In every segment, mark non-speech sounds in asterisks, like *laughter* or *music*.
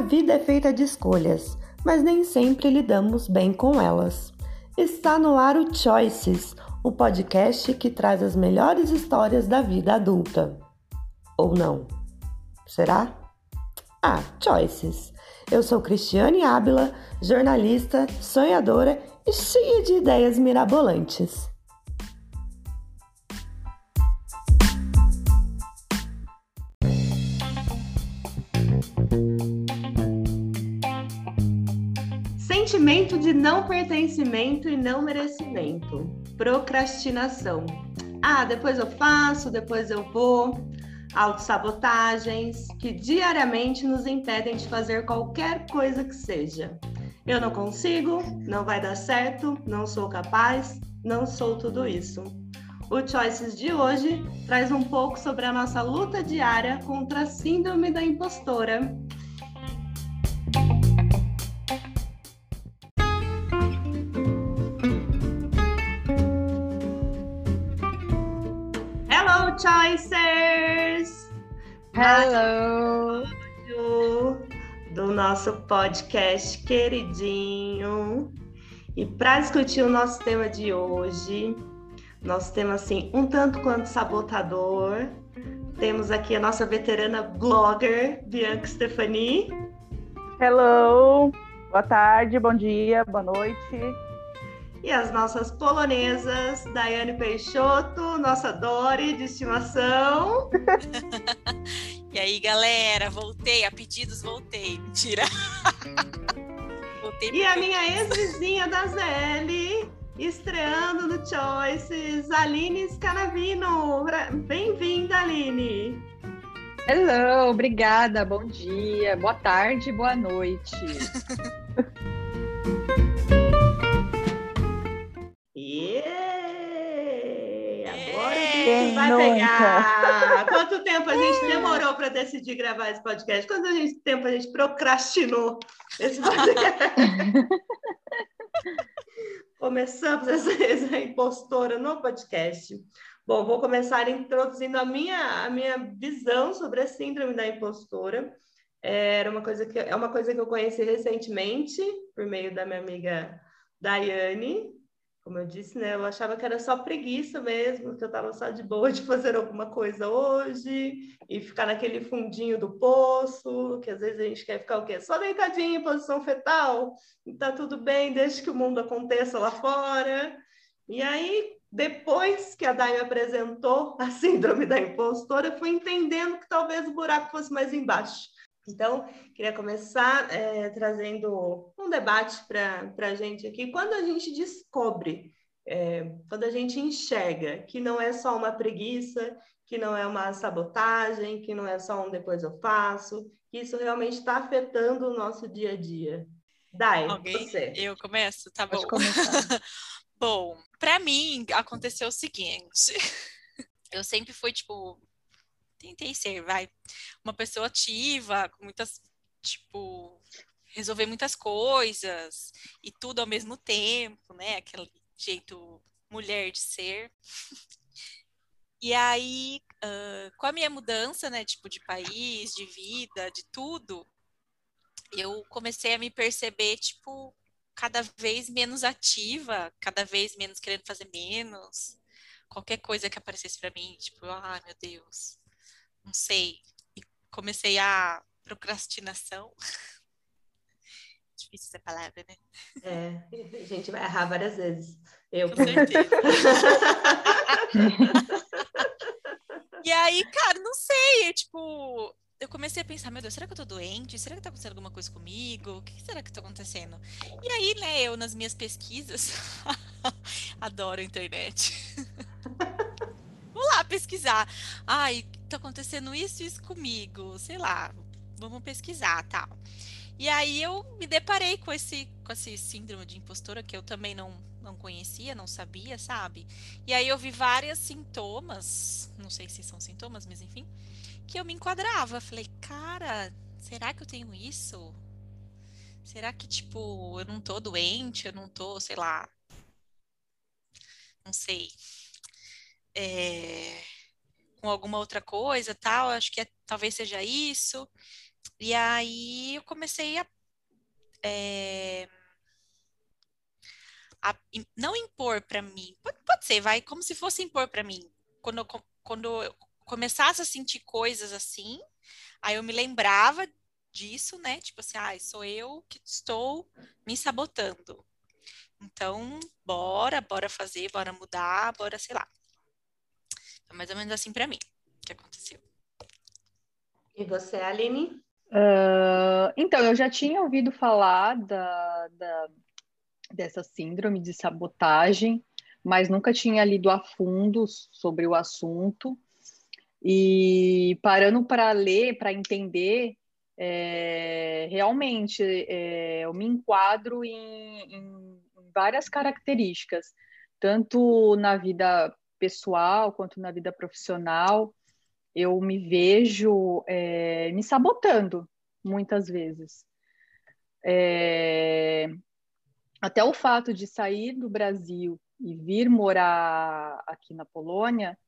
A vida é feita de escolhas, mas nem sempre lidamos bem com elas. Está no ar o Choices, o podcast que traz as melhores histórias da vida adulta. Ou não? Será? Ah, Choices. Eu sou Cristiane Ábila, jornalista, sonhadora e cheia de ideias mirabolantes. Sentimento de não pertencimento e não merecimento. Procrastinação. Ah, depois eu faço, depois eu vou. Autossabotagens que diariamente nos impedem de fazer qualquer coisa que seja. Eu não consigo, não vai dar certo, não sou capaz, não sou tudo isso. O Choices de hoje traz um pouco sobre a nossa luta diária contra a síndrome da impostora Choicers! Hello! Do nosso podcast queridinho. E para discutir o nosso tema de hoje, nosso tema assim, um tanto quanto sabotador, temos aqui a nossa veterana blogger, Bianca Stefani. Hello! Boa tarde, bom dia, boa noite e as nossas polonesas, Daiane Peixoto, nossa Dori de estimação. *laughs* e aí, galera, voltei, a pedidos voltei. Mentira. *laughs* voltei e a minha ex-vizinha da ZL, estreando no Choices, Aline Scanavino. Bem-vinda, Aline. Hello, obrigada, bom dia, boa tarde, boa noite. *laughs* Quem vai nunca? pegar? Quanto tempo a gente *laughs* demorou para decidir gravar esse podcast? Quanto tempo a gente procrastinou esse podcast? *laughs* Começamos essa, essa impostora no podcast. Bom, vou começar introduzindo a minha, a minha visão sobre a síndrome da impostora. Era uma coisa que é uma coisa que eu conheci recentemente por meio da minha amiga Daiane, como eu disse, né? Eu achava que era só preguiça mesmo, que eu estava só de boa de fazer alguma coisa hoje e ficar naquele fundinho do poço, que às vezes a gente quer ficar o quê? Só deitadinho em posição fetal, e tá tudo bem, deixa que o mundo aconteça lá fora. E aí, depois que a Dai me apresentou a *laughs* síndrome da impostora, eu fui entendendo que talvez o buraco fosse mais embaixo. Então, queria começar é, trazendo um debate para a gente aqui. Quando a gente descobre, é, quando a gente enxerga que não é só uma preguiça, que não é uma sabotagem, que não é só um depois eu faço, que isso realmente está afetando o nosso dia a dia. Dai, Alguém? você. Eu começo? Tá bom. *laughs* bom, para mim aconteceu o seguinte. *laughs* Eu sempre fui, tipo, tentei ser, vai, uma pessoa ativa, com muitas, tipo, resolver muitas coisas e tudo ao mesmo tempo, né? Aquele jeito mulher de ser. E aí, uh, com a minha mudança, né, tipo, de país, de vida, de tudo, eu comecei a me perceber, tipo, cada vez menos ativa, cada vez menos querendo fazer menos. Qualquer coisa que aparecesse para mim, tipo, ah, meu Deus, não sei, e comecei a procrastinação. *laughs* Difícil essa palavra, né? É, a gente vai errar várias vezes. Eu. Com certeza. *laughs* e aí, cara, não sei, é, tipo, eu comecei a pensar, meu Deus, será que eu tô doente? Será que tá acontecendo alguma coisa comigo? O que será que tá acontecendo? E aí, né, eu nas minhas pesquisas, *laughs* adoro a internet. Vou lá pesquisar. Ai, tá acontecendo isso e isso comigo, sei lá, vamos pesquisar, tal. E aí eu me deparei com esse com esse síndrome de impostora que eu também não não conhecia, não sabia, sabe? E aí eu vi vários sintomas, não sei se são sintomas, mas enfim, que eu me enquadrava. Falei, cara, será que eu tenho isso? Será que, tipo, eu não tô doente, eu não tô, sei lá, não sei. É com alguma outra coisa, tal, acho que é, talvez seja isso. E aí eu comecei a, é, a não impor para mim, pode, pode, ser, vai, como se fosse impor para mim. Quando eu, quando eu começasse a sentir coisas assim, aí eu me lembrava disso, né? Tipo assim, ah, sou eu que estou me sabotando. Então, bora, bora fazer, bora mudar, bora, sei lá. Então, mais ou menos assim para mim que aconteceu. E você, Aline? Uh, então, eu já tinha ouvido falar da, da, dessa síndrome de sabotagem, mas nunca tinha lido a fundo sobre o assunto. E parando para ler, para entender, é, realmente é, eu me enquadro em, em, várias características, tanto na vida pessoal quanto na vida profissional. Eu me vejo é, me sabotando muitas vezes. É, até o fato de sair do Brasil e vir morar aqui na Polônia,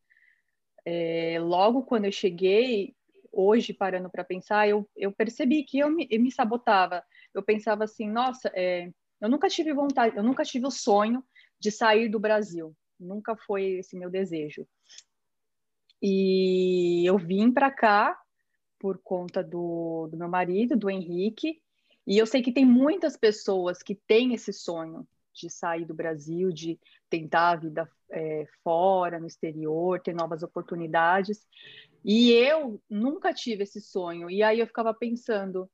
é, logo quando eu cheguei, hoje parando para pensar, eu, eu percebi que eu me, eu me sabotava. Eu pensava assim, nossa, é, eu nunca tive vontade, eu nunca tive o sonho de sair do Brasil. Nunca foi esse meu desejo. E eu vim para cá por conta do, do meu marido, do Henrique, e eu sei que tem muitas pessoas que têm esse sonho de sair do Brasil, de tentar a vida é, fora, no exterior, ter novas oportunidades. E eu nunca tive esse sonho. E aí eu ficava pensando,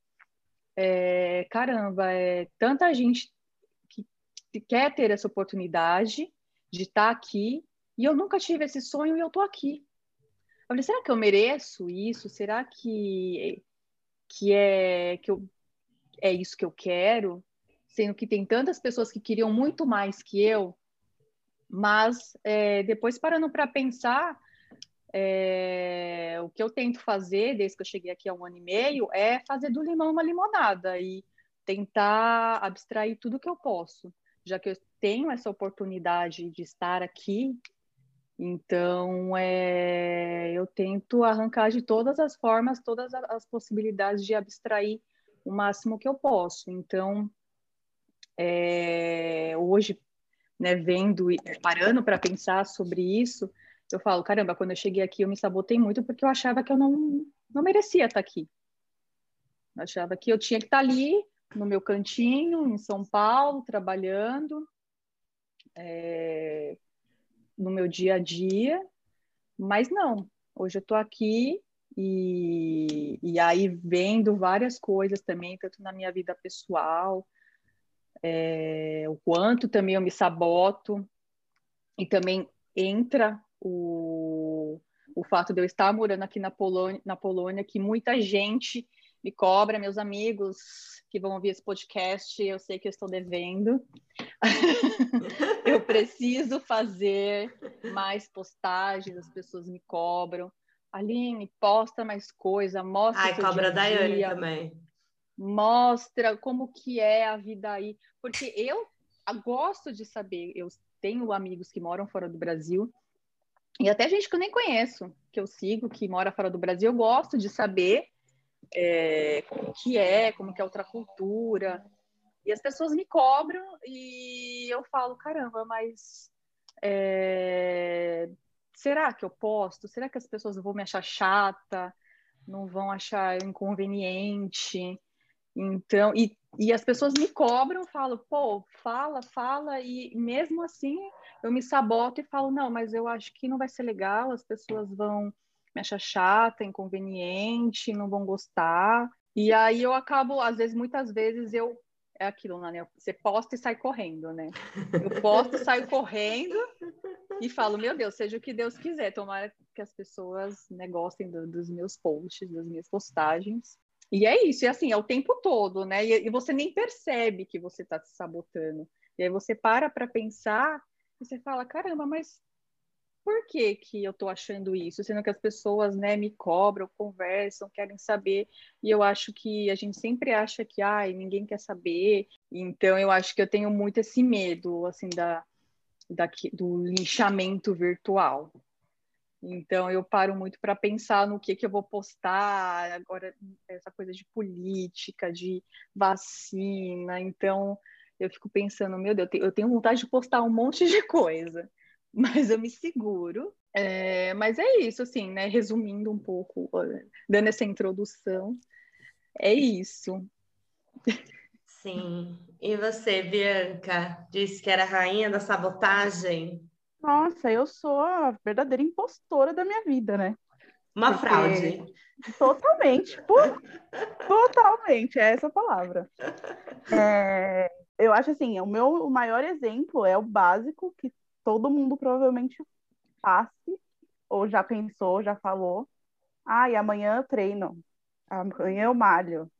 é, caramba, é tanta gente que, que quer ter essa oportunidade de estar aqui e eu nunca tive esse sonho e eu estou aqui. Eu falei, será que eu mereço isso? Será que que é que eu, é isso que eu quero? Sendo que tem tantas pessoas que queriam muito mais que eu, mas é, depois parando para pensar, é, o que eu tento fazer, desde que eu cheguei aqui há um ano e meio, é fazer do limão uma limonada e tentar abstrair tudo que eu posso, já que eu tenho essa oportunidade de estar aqui. Então, é, eu tento arrancar de todas as formas, todas as possibilidades de abstrair o máximo que eu posso. Então, é, hoje, né, vendo e parando para pensar sobre isso, eu falo, caramba, quando eu cheguei aqui eu me sabotei muito porque eu achava que eu não, não merecia estar aqui. Eu achava que eu tinha que estar ali no meu cantinho, em São Paulo, trabalhando, é, no meu dia a dia, mas não. Hoje eu estou aqui e, e aí vendo várias coisas também, tanto na minha vida pessoal, é, o quanto também eu me saboto, e também entra o, o fato de eu estar morando aqui na Polônia, na Polônia, que muita gente me cobra, meus amigos que vão ouvir esse podcast, eu sei que eu estou devendo. *laughs* eu preciso fazer mais postagens, as pessoas me cobram. Aline, posta mais coisa, mostra. Ai, cobra da Daiane também. Mostra como que é a vida aí. Porque eu gosto de saber, eu tenho amigos que moram fora do Brasil e até gente que eu nem conheço, que eu sigo, que mora fora do Brasil, eu gosto de saber é, como que é, como que é outra cultura. E as pessoas me cobram e eu falo, caramba, mas é, será que eu posto? Será que as pessoas vão me achar chata? Não vão achar inconveniente? Então, e, e as pessoas me cobram, falam, pô, fala, fala, e mesmo assim eu me saboto e falo, não, mas eu acho que não vai ser legal, as pessoas vão me achar chata, inconveniente, não vão gostar. E aí eu acabo, às vezes, muitas vezes eu é aquilo, né? Você posta e sai correndo, né? Eu posto e saio correndo e falo, meu Deus, seja o que Deus quiser. Tomara que as pessoas né, gostem do, dos meus posts, das minhas postagens. E é isso, e assim, é o tempo todo, né? E, e você nem percebe que você está se sabotando. E aí você para para pensar e você fala, caramba, mas por que, que eu estou achando isso? Sendo que as pessoas né, me cobram, conversam, querem saber, e eu acho que a gente sempre acha que ai, ninguém quer saber. Então eu acho que eu tenho muito esse medo assim da, da do linchamento virtual. Então eu paro muito para pensar no que que eu vou postar agora essa coisa de política, de vacina. Então eu fico pensando, meu Deus, eu tenho vontade de postar um monte de coisa, mas eu me seguro. É, mas é isso, assim, né? Resumindo um pouco, dando essa introdução, é isso. Sim. E você, Bianca, disse que era rainha da sabotagem? Nossa, eu sou a verdadeira impostora da minha vida, né? Uma Porque... fraude. Totalmente, totalmente, é essa a palavra. *laughs* É, eu acho assim, o meu maior exemplo é o básico que todo mundo provavelmente passe, ou já pensou, já falou. Ah, e amanhã eu treino. Amanhã eu malho.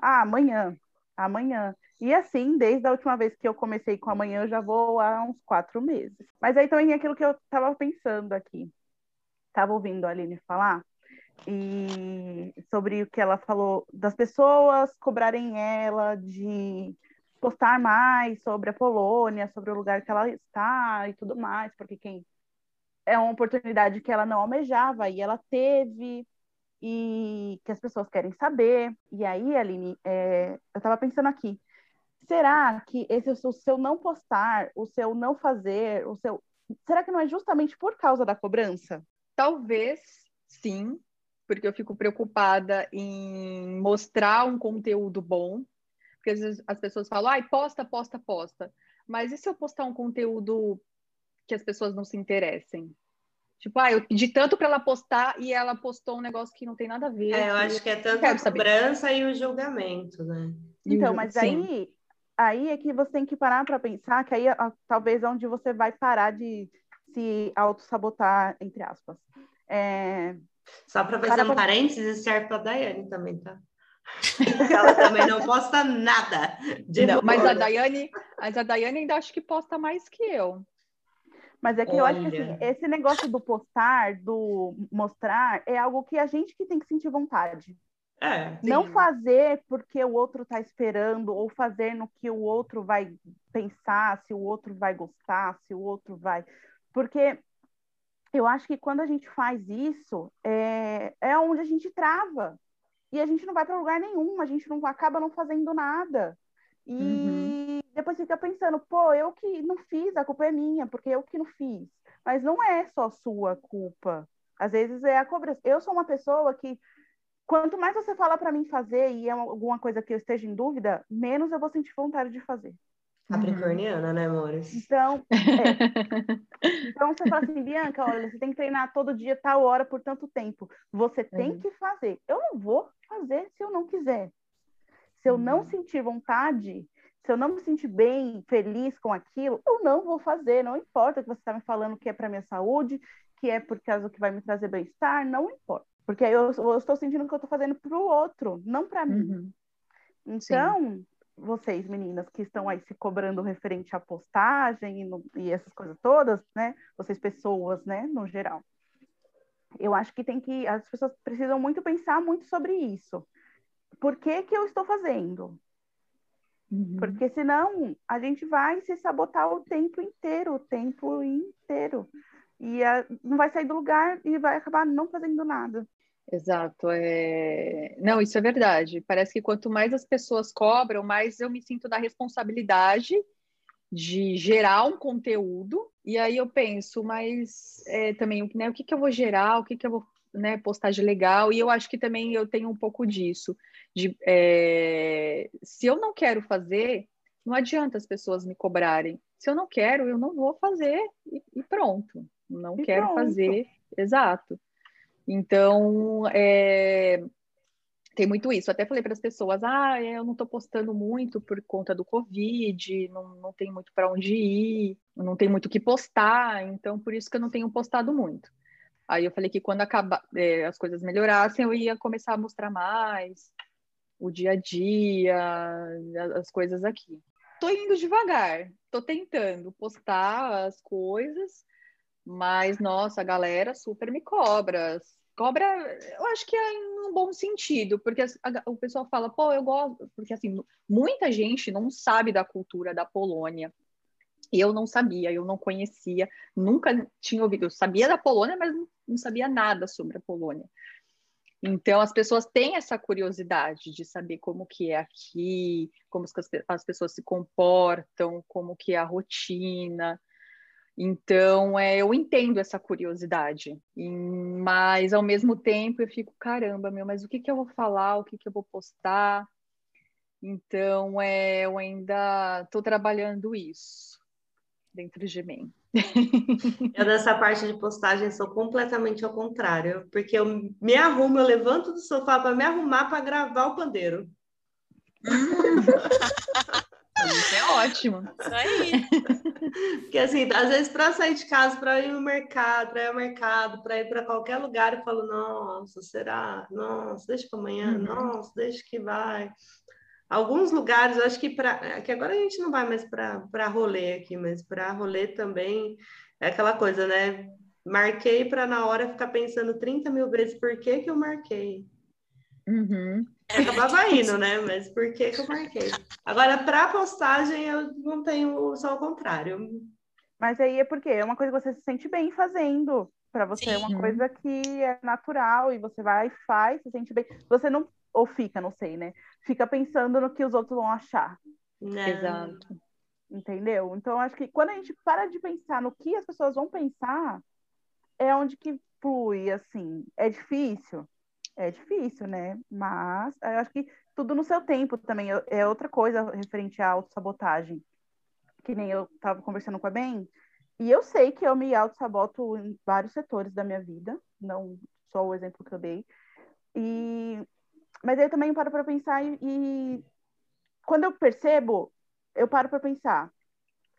Ah, amanhã. Amanhã. E assim, desde a última vez que eu comecei com amanhã, eu já vou há uns quatro meses. Mas aí também é aquilo que eu estava pensando aqui. Estava ouvindo a Aline falar e sobre o que ela falou das pessoas cobrarem ela de postar mais sobre a Polônia, sobre o lugar que ela está e tudo mais, porque quem é uma oportunidade que ela não almejava e ela teve e que as pessoas querem saber. E aí, Aline, é, eu estava pensando aqui, será que esse o seu não postar, o seu não fazer, o seu será que não é justamente por causa da cobrança? Talvez sim, porque eu fico preocupada em mostrar um conteúdo bom, porque às vezes as pessoas falam, ai, posta, posta, posta. Mas e se eu postar um conteúdo que as pessoas não se interessem? Tipo, ah, eu pedi tanto para ela postar e ela postou um negócio que não tem nada a ver. É, eu acho que é tanto a cobrança e o julgamento, né? Então, mas Sim. aí, aí é que você tem que parar para pensar que aí talvez é onde você vai parar de se auto-sabotar, entre aspas. É... Só para fazer um parênteses, serve para a Daiane também, tá? Ela também não posta nada. não, mas a Daiane, mas a Daiane ainda acho que posta mais que eu. Mas é que Olha. eu acho que assim, esse negócio do postar, do mostrar, é algo que a gente que tem que sentir vontade. É, não fazer porque o outro está esperando, ou fazer no que o outro vai pensar, se o outro vai gostar, se o outro vai. Porque eu acho que quando a gente faz isso, é, é onde a gente trava. E a gente não vai para lugar nenhum, a gente não acaba não fazendo nada. E uhum. depois fica pensando, pô, eu que não fiz, a culpa é minha, porque eu que não fiz. Mas não é só sua culpa. Às vezes é a cobrança. Eu sou uma pessoa que, quanto mais você fala para mim fazer e é alguma coisa que eu esteja em dúvida, menos eu vou sentir vontade de fazer. Capricorniana, uhum. né, amores? Então, é. *laughs* então você fala assim, Bianca, olha, você tem que treinar todo dia, tal hora, por tanto tempo. Você tem uhum. que fazer. Eu não vou fazer se eu não quiser. Se eu não uhum. sentir vontade, se eu não me sentir bem, feliz com aquilo, eu não vou fazer. Não importa que você está me falando que é para minha saúde, que é por causa que vai me trazer bem-estar, não importa. Porque eu, eu estou sentindo que eu estou fazendo para o outro, não para mim. Uhum. Então, Sim vocês, meninas, que estão aí se cobrando referente à postagem e, no, e, essas coisas todas, né? Vocês, pessoas, né, no geral. Eu acho que tem que. As pessoas precisam muito pensar muito sobre isso. Por que, que eu estou fazendo? Uhum. Porque senão a gente vai se sabotar o tempo inteiro, o tempo inteiro. E a, não vai sair do lugar e vai acabar não fazendo nada. Exato. É... Não, isso é verdade. Parece que quanto mais as pessoas cobram, mais eu me sinto na responsabilidade de gerar um conteúdo. E aí eu penso, mas é, também né, o que, que eu vou gerar, o que, que eu vou né, postar de legal. E eu acho que também eu tenho um pouco disso. De, é... Se eu não quero fazer, não adianta as pessoas me cobrarem. Se eu não quero, eu não vou fazer e, e pronto. Não e quero pronto. fazer. Exato. Então, é, tem muito isso. Até falei para as pessoas: ah, eu não estou postando muito por conta do Covid, não, não tem muito para onde ir, não tem muito o que postar, então por isso que eu não tenho postado muito. Aí eu falei que quando acabar, é, as coisas melhorassem, eu ia começar a mostrar mais o dia a dia, as coisas aqui. Tô indo devagar, tô tentando postar as coisas, mas, nossa, a galera super me cobra. Cobra, eu acho que é em um bom sentido, porque a, o pessoal fala, pô, eu gosto. Porque, assim, muita gente não sabe da cultura da Polônia. E eu não sabia, eu não conhecia, nunca tinha ouvido. Eu sabia da Polônia, mas não sabia nada sobre a Polônia. Então, as pessoas têm essa curiosidade de saber como que é aqui, como as pessoas se comportam, como que é a rotina. Então, é, eu entendo essa curiosidade, e, mas ao mesmo tempo eu fico, caramba, meu, mas o que, que eu vou falar, o que, que eu vou postar? Então, é, eu ainda estou trabalhando isso dentro de mim. *laughs* Eu nessa parte de postagem sou completamente ao contrário, porque eu me arrumo, eu levanto do sofá para me arrumar para gravar o pandeiro. *laughs* Isso é ótimo. Isso aí. *laughs* Porque assim, às vezes para sair de casa, para ir no mercado, para ir ao mercado, para ir para qualquer lugar, eu falo, nossa, será? Nossa, deixa para amanhã, uhum. nossa, deixa que vai. Alguns lugares, eu acho que para. Que agora a gente não vai mais para rolê aqui, mas para rolê também é aquela coisa, né? Marquei para na hora ficar pensando 30 mil vezes por que, que eu marquei. Uhum. É, acabava indo, né? Mas por que, que eu marquei? Agora, para postagem, eu não tenho só o contrário. Mas aí é porque é uma coisa que você se sente bem fazendo. Para você Sim. é uma coisa que é natural e você vai e faz, se sente bem. Você não, ou fica, não sei, né? Fica pensando no que os outros vão achar. Não. Exato. Entendeu? Então, acho que quando a gente para de pensar no que as pessoas vão pensar, é onde que flui, assim. É difícil? É difícil, né? Mas eu acho que tudo no seu tempo também. É outra coisa referente à autossabotagem. Que nem eu estava conversando com a Ben. E eu sei que eu me autossaboto em vários setores da minha vida. Não só o exemplo que eu dei. E... Mas eu também paro para pensar e, e quando eu percebo, eu paro para pensar.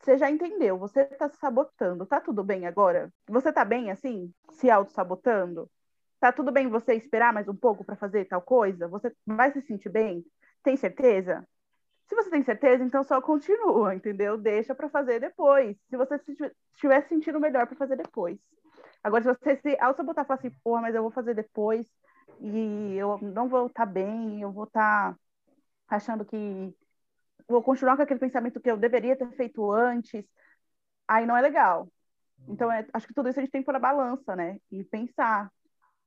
Você já entendeu, você está se sabotando, tá tudo bem agora? Você tá bem assim, se auto-sabotando? Tá tudo bem você esperar mais um pouco para fazer tal coisa? Você vai se sentir bem? Tem certeza? Se você tem certeza, então só continua, *laughs* entendeu? Deixa para fazer depois. Se você estiver se sentindo melhor para fazer depois. Agora, se você se auto-sabotar e falar assim, porra, mas eu vou fazer depois e eu não vou estar tá bem, eu vou estar tá achando que vou continuar com aquele pensamento que eu deveria ter feito antes, aí não é legal. Então, é, acho que tudo isso a gente tem que pôr na balança, né? E pensar,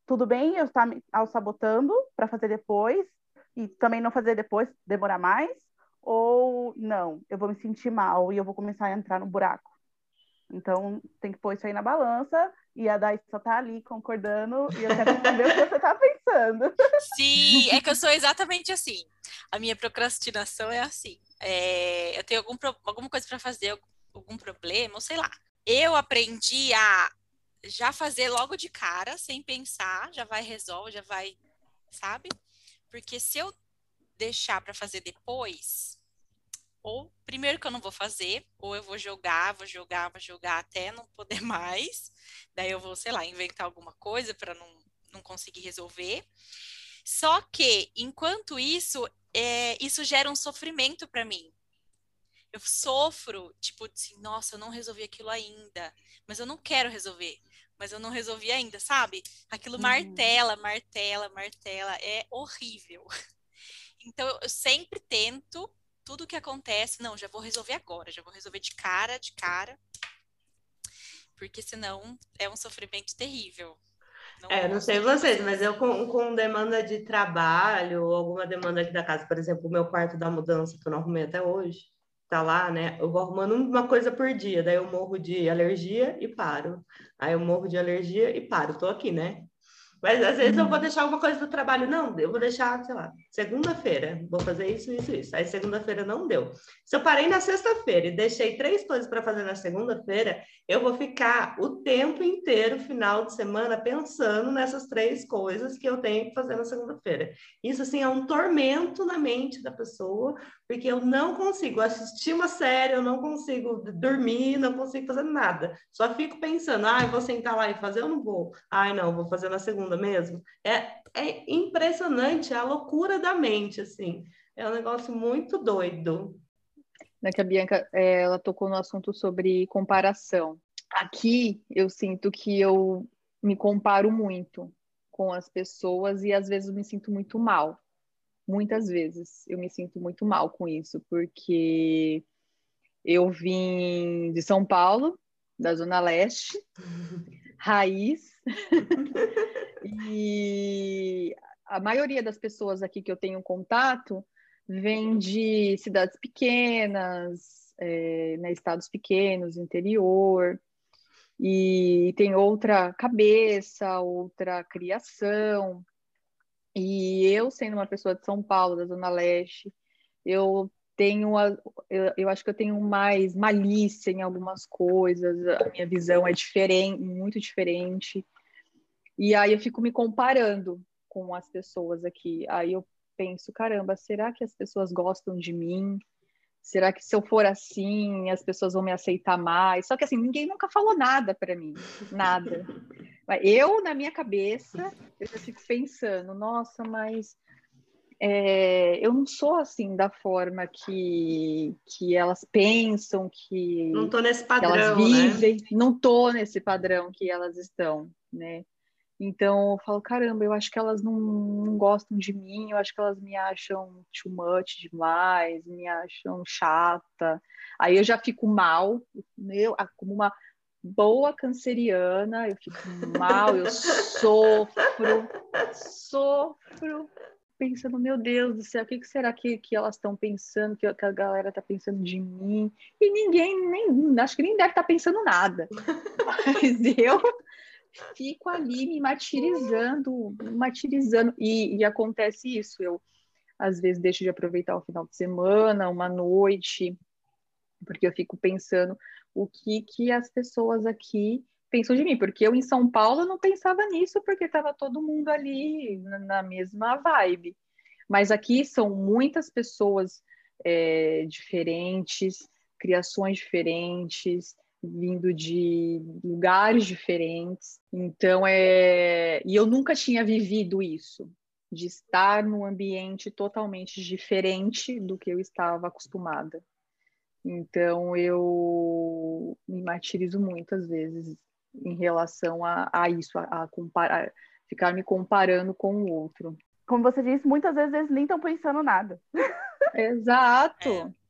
tudo bem eu estar me sabotando para fazer depois e também não fazer depois, demorar mais, ou não, eu vou me sentir mal e eu vou começar a entrar no buraco. Então, tem que pôr isso aí na balança e a Dai só tá ali concordando e eu quero saber o que você tá pensando. *laughs* Sim, é que eu sou exatamente assim. A minha procrastinação é assim. É, eu tenho algum, alguma coisa para fazer, algum problema, ou sei lá. Eu aprendi a já fazer logo de cara, sem pensar, já vai resolve, já vai, sabe? Porque se eu deixar para fazer depois, ou primeiro que eu não vou fazer, ou eu vou jogar, vou jogar, vou jogar até não poder *laughs* mais, daí eu vou, sei lá, inventar alguma coisa para não, não conseguir resolver. Só que, enquanto isso, é, isso gera um sofrimento para mim. Eu sofro, tipo assim, nossa, eu não resolvi aquilo ainda, mas eu não quero resolver mas eu não resolvi ainda, sabe? Aquilo uhum. martela, martela, martela, é horrível. *laughs* Então eu sempre tento tudo que acontece, não, já vou resolver agora, já vou resolver de cara, de cara, porque senão é um sofrimento terrível. Não é, não sei vocês, mas eu com, com demanda de trabalho, alguma demanda aqui da casa, por exemplo, o meu quarto da mudança, que eu não arrumei até hoje, tá lá, né? Eu vou arrumando uma coisa por dia, daí eu morro de alergia e paro. Aí eu morro de alergia e paro, tô aqui, né? Mas às vezes eu vou uhum. deixar alguma coisa do trabalho, não, eu vou deixar, sei lá, segunda-feira, vou fazer isso, isso, isso. Aí segunda-feira não deu. Se eu parei na sexta-feira e deixei três coisas para fazer na segunda-feira, eu vou ficar o tempo inteiro, final de semana, pensando nessas três coisas que eu tenho que fazer na segunda-feira. Isso, assim, é um tormento na mente da pessoa, porque eu não consigo assistir uma série, eu não consigo dormir, não consigo fazer nada. Só fico pensando, ah, eu vou sentar lá e fazer ou não vou? Ai, não, vou fazer na segunda mesmo. É, é impressionante a loucura da mente, assim. É um negócio muito doido. Né, que a Bianca, é, ela tocou no assunto sobre comparação. Aqui, eu sinto que eu me comparo muito com as pessoas e às vezes me sinto muito mal muitas vezes eu me sinto muito mal com isso, porque eu vim de São Paulo, da Zona Leste, *laughs* raiz, e a maioria das pessoas aqui que eu tenho contato vem de cidades pequenas, é, né, estados pequenos, interior, e tem outra cabeça, outra criação. E eu, sendo uma pessoa de São Paulo, da Zona Leste, eu tenho a, eu, eu, acho que eu tenho mais malícia em algumas coisas, a minha visão é diferente, muito diferente. E aí eu fico me comparando com as pessoas aqui. Aí eu penso, caramba, será que as pessoas gostam de mim? Será que se eu for assim, as pessoas vão me aceitar mais? Só que assim, ninguém nunca falou nada para mim, nada. Eu, na minha cabeça, eu já fico pensando, nossa, mas é, eu não sou assim da forma que, que elas pensam, que, não tô nesse padrão, elas né? vivem, né? não tô nesse padrão que elas estão, né? Então eu falo, caramba, eu acho que elas não, não, gostam de mim, eu acho que elas me acham too much demais, me acham chata. Aí eu já fico mal, eu, como uma boa canceriana, eu fico mal, eu sofro, sofro, pensando, meu Deus do céu, o que, que será que, que elas estão pensando, que, que, a galera está pensando de mim? E ninguém, nem, acho que nem deve estar tá pensando nada. *laughs* Mas eu fico ali me martirizando, martirizando. E, e acontece isso, eu às vezes deixo de aproveitar o final de semana, uma noite, porque eu fico pensando o que, que as pessoas aqui pensam de mim, porque eu em São Paulo não pensava nisso, porque estava todo mundo ali na mesma vibe. Mas aqui são muitas pessoas é, diferentes, criações diferentes, vindo de lugares diferentes. Então é, e eu nunca tinha vivido isso, de estar num ambiente totalmente diferente do que eu estava acostumada. Então eu me martirizo muitas vezes em relação a, a isso, a, a comparar, ficar me comparando com o outro. Como você disse, muitas vezes eles nem estão pensando nada. Exato. É.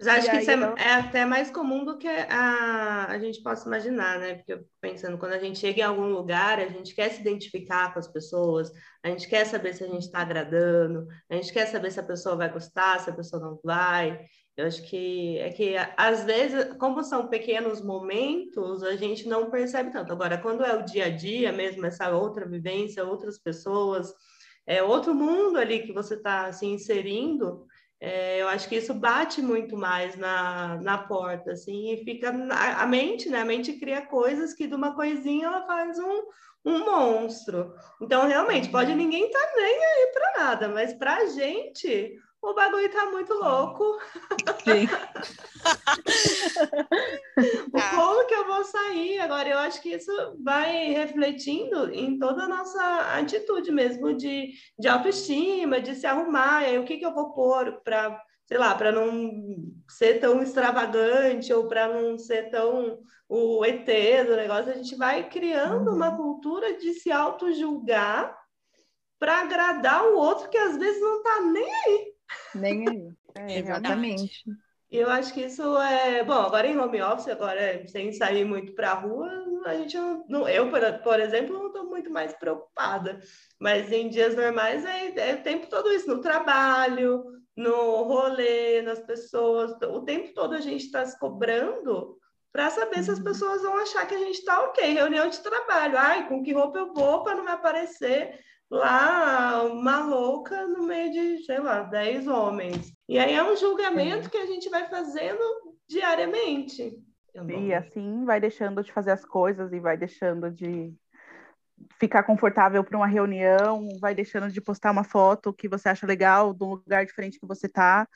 Já acho que isso é, é, até mais comum do que a, a gente possa imaginar, né? Porque eu pensando, quando a gente chega em algum lugar, a gente quer se identificar com as pessoas, a gente quer saber se a gente está agradando, a gente quer saber se a pessoa vai gostar, se a pessoa não vai. Eu acho que é que às vezes, como são pequenos momentos, a gente não percebe tanto. Agora, quando é o dia a dia mesmo, essa outra vivência, outras pessoas, é outro mundo ali que você está se inserindo, é, eu acho que isso bate muito mais na, na porta, assim, e fica na, a mente, né? A mente cria coisas que de uma coisinha ela faz um, um monstro. Então, realmente, pode uhum. ninguém estar tá nem aí para nada, mas para a gente o bagulho tá muito louco. Sim. *laughs* Como que eu vou sair? Agora, eu acho que isso vai refletindo em toda a nossa atitude mesmo de, de autoestima, de se arrumar. E aí, o que, que eu vou pôr para, sei lá, para não ser tão extravagante ou para não ser tão o ET do negócio. A gente vai criando uhum. uma cultura de se auto-julgar para agradar o outro que às vezes não tá nem aí. Nem aí. É, exatamente. Eu acho que isso é. Bom, agora em home office, agora sem sair muito para a rua, a gente não. Eu, por, exemplo, não estou muito mais preocupada. Mas em dias normais é, é o tempo todo isso, no trabalho, no rolê, nas pessoas. O tempo todo a gente está se cobrando para saber se as uhum. pessoas vão achar que a gente está ok. Reunião de trabalho. Ai, com que roupa eu vou para não me aparecer lá uma louca no meio de, sei lá, 10 homens. E aí é um julgamento é. que a gente vai fazendo diariamente. E assim vai deixando de fazer as coisas e vai deixando de ficar confortável para uma reunião, vai deixando de postar uma foto que você acha legal de um lugar diferente que você tá,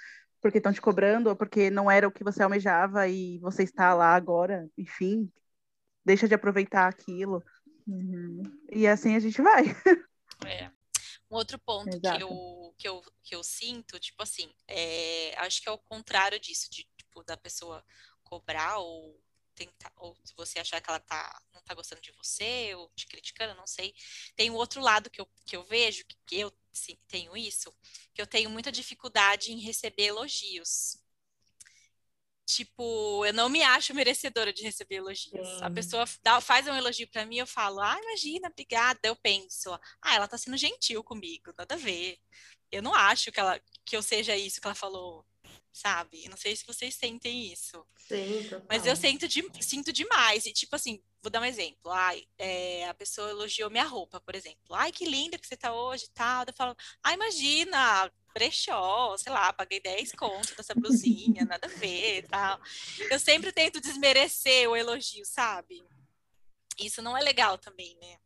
porque estão te cobrando ou porque não era o que você almejava e você está lá agora, enfim, deixa de aproveitar aquilo. Uhum. E assim a gente vai. *laughs* É. Um outro ponto que eu, que, eu, que eu sinto, tipo assim, é, acho que é o contrário disso, de, tipo, da pessoa cobrar ou tentar, ou se você achar que ela tá, não tá gostando de você, ou te criticando, não sei. Tem o outro lado que eu, que eu vejo, que, que eu sim, tenho isso, que eu tenho muita dificuldade em receber elogios. Tipo, eu não me acho merecedora de receber elogios. Sim. A pessoa dá, faz um elogio para mim, eu falo, ah, imagina, obrigada. Eu penso, ah, ela tá sendo gentil comigo, nada a ver. Eu não acho que ela que eu seja isso que ela falou, sabe? Não sei se vocês sentem isso. Sim, Mas eu sinto, de, sinto demais. E, tipo assim, vou dar um exemplo. Ai, é, a pessoa elogiou minha roupa, por exemplo. Ai, que linda que você tá hoje e tal. Eu falo, ah, imagina, brechó, sei lá, paguei 10 contos dessa blusinha, *laughs* nada a ver e tal. Eu sempre tento desmerecer o elogio, sabe? Isso não é legal também, né?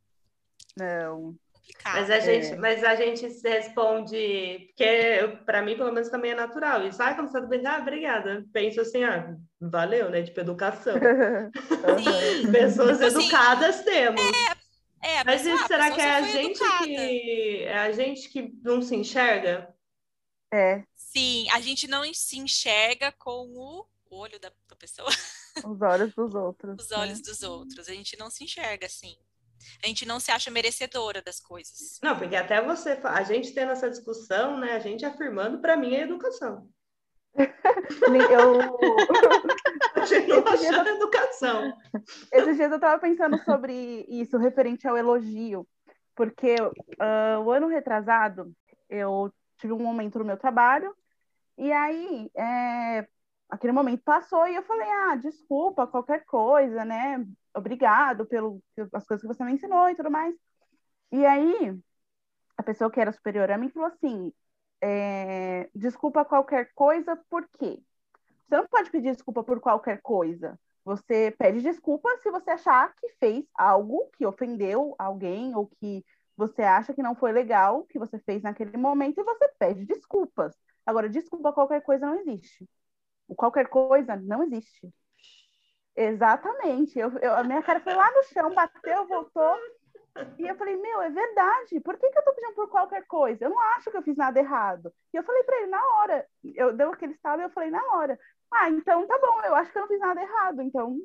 Não complicado. Mas a, gente, é. mas a gente se responde, porque para mim, pelo menos, também é natural. E sai quando você tá ah, obrigada. Penso assim, ah, valeu, né? Tipo, educação. *laughs* Pessoas tipo assim, educadas temos. É, é, mas isso, será que é a gente que é a gente que não se enxerga? É. Sim, a gente não se enxerga com o olho da, da pessoa. Os olhos dos outros. Os olhos né? dos outros. A gente não se enxerga assim a gente não se acha merecedora das coisas. Não, porque até você, a gente tendo essa discussão, né, a gente afirmando para mim é educação. eu *laughs* Esses dias, educação. Esses dias eu estava pensando sobre isso referente ao elogio, porque uh, o ano retrasado eu tive um momento no meu trabalho e aí é, aquele momento passou e eu falei, ah, desculpa, qualquer coisa, né? Obrigado pelo as coisas que você me ensinou e tudo mais. E aí, a pessoa que era superior a mim falou assim, é, desculpa qualquer coisa, por quê? Você não pode pedir desculpa por qualquer coisa. Você pede desculpa se você achar que fez algo que ofendeu alguém ou que você acha que não foi legal que você fez naquele momento e você pede desculpas. Agora, desculpa qualquer coisa não existe. O qualquer coisa não existe. Exatamente. Eu, eu, a minha cara foi lá no chão, bateu, voltou. E eu falei, meu, é verdade. Por que, que eu tô pedindo por qualquer coisa? Eu não acho que eu fiz nada errado. E eu falei para ele na hora. Eu deu aquele estalo e eu falei na hora. Ah, então tá bom, eu acho que eu não fiz nada errado. Então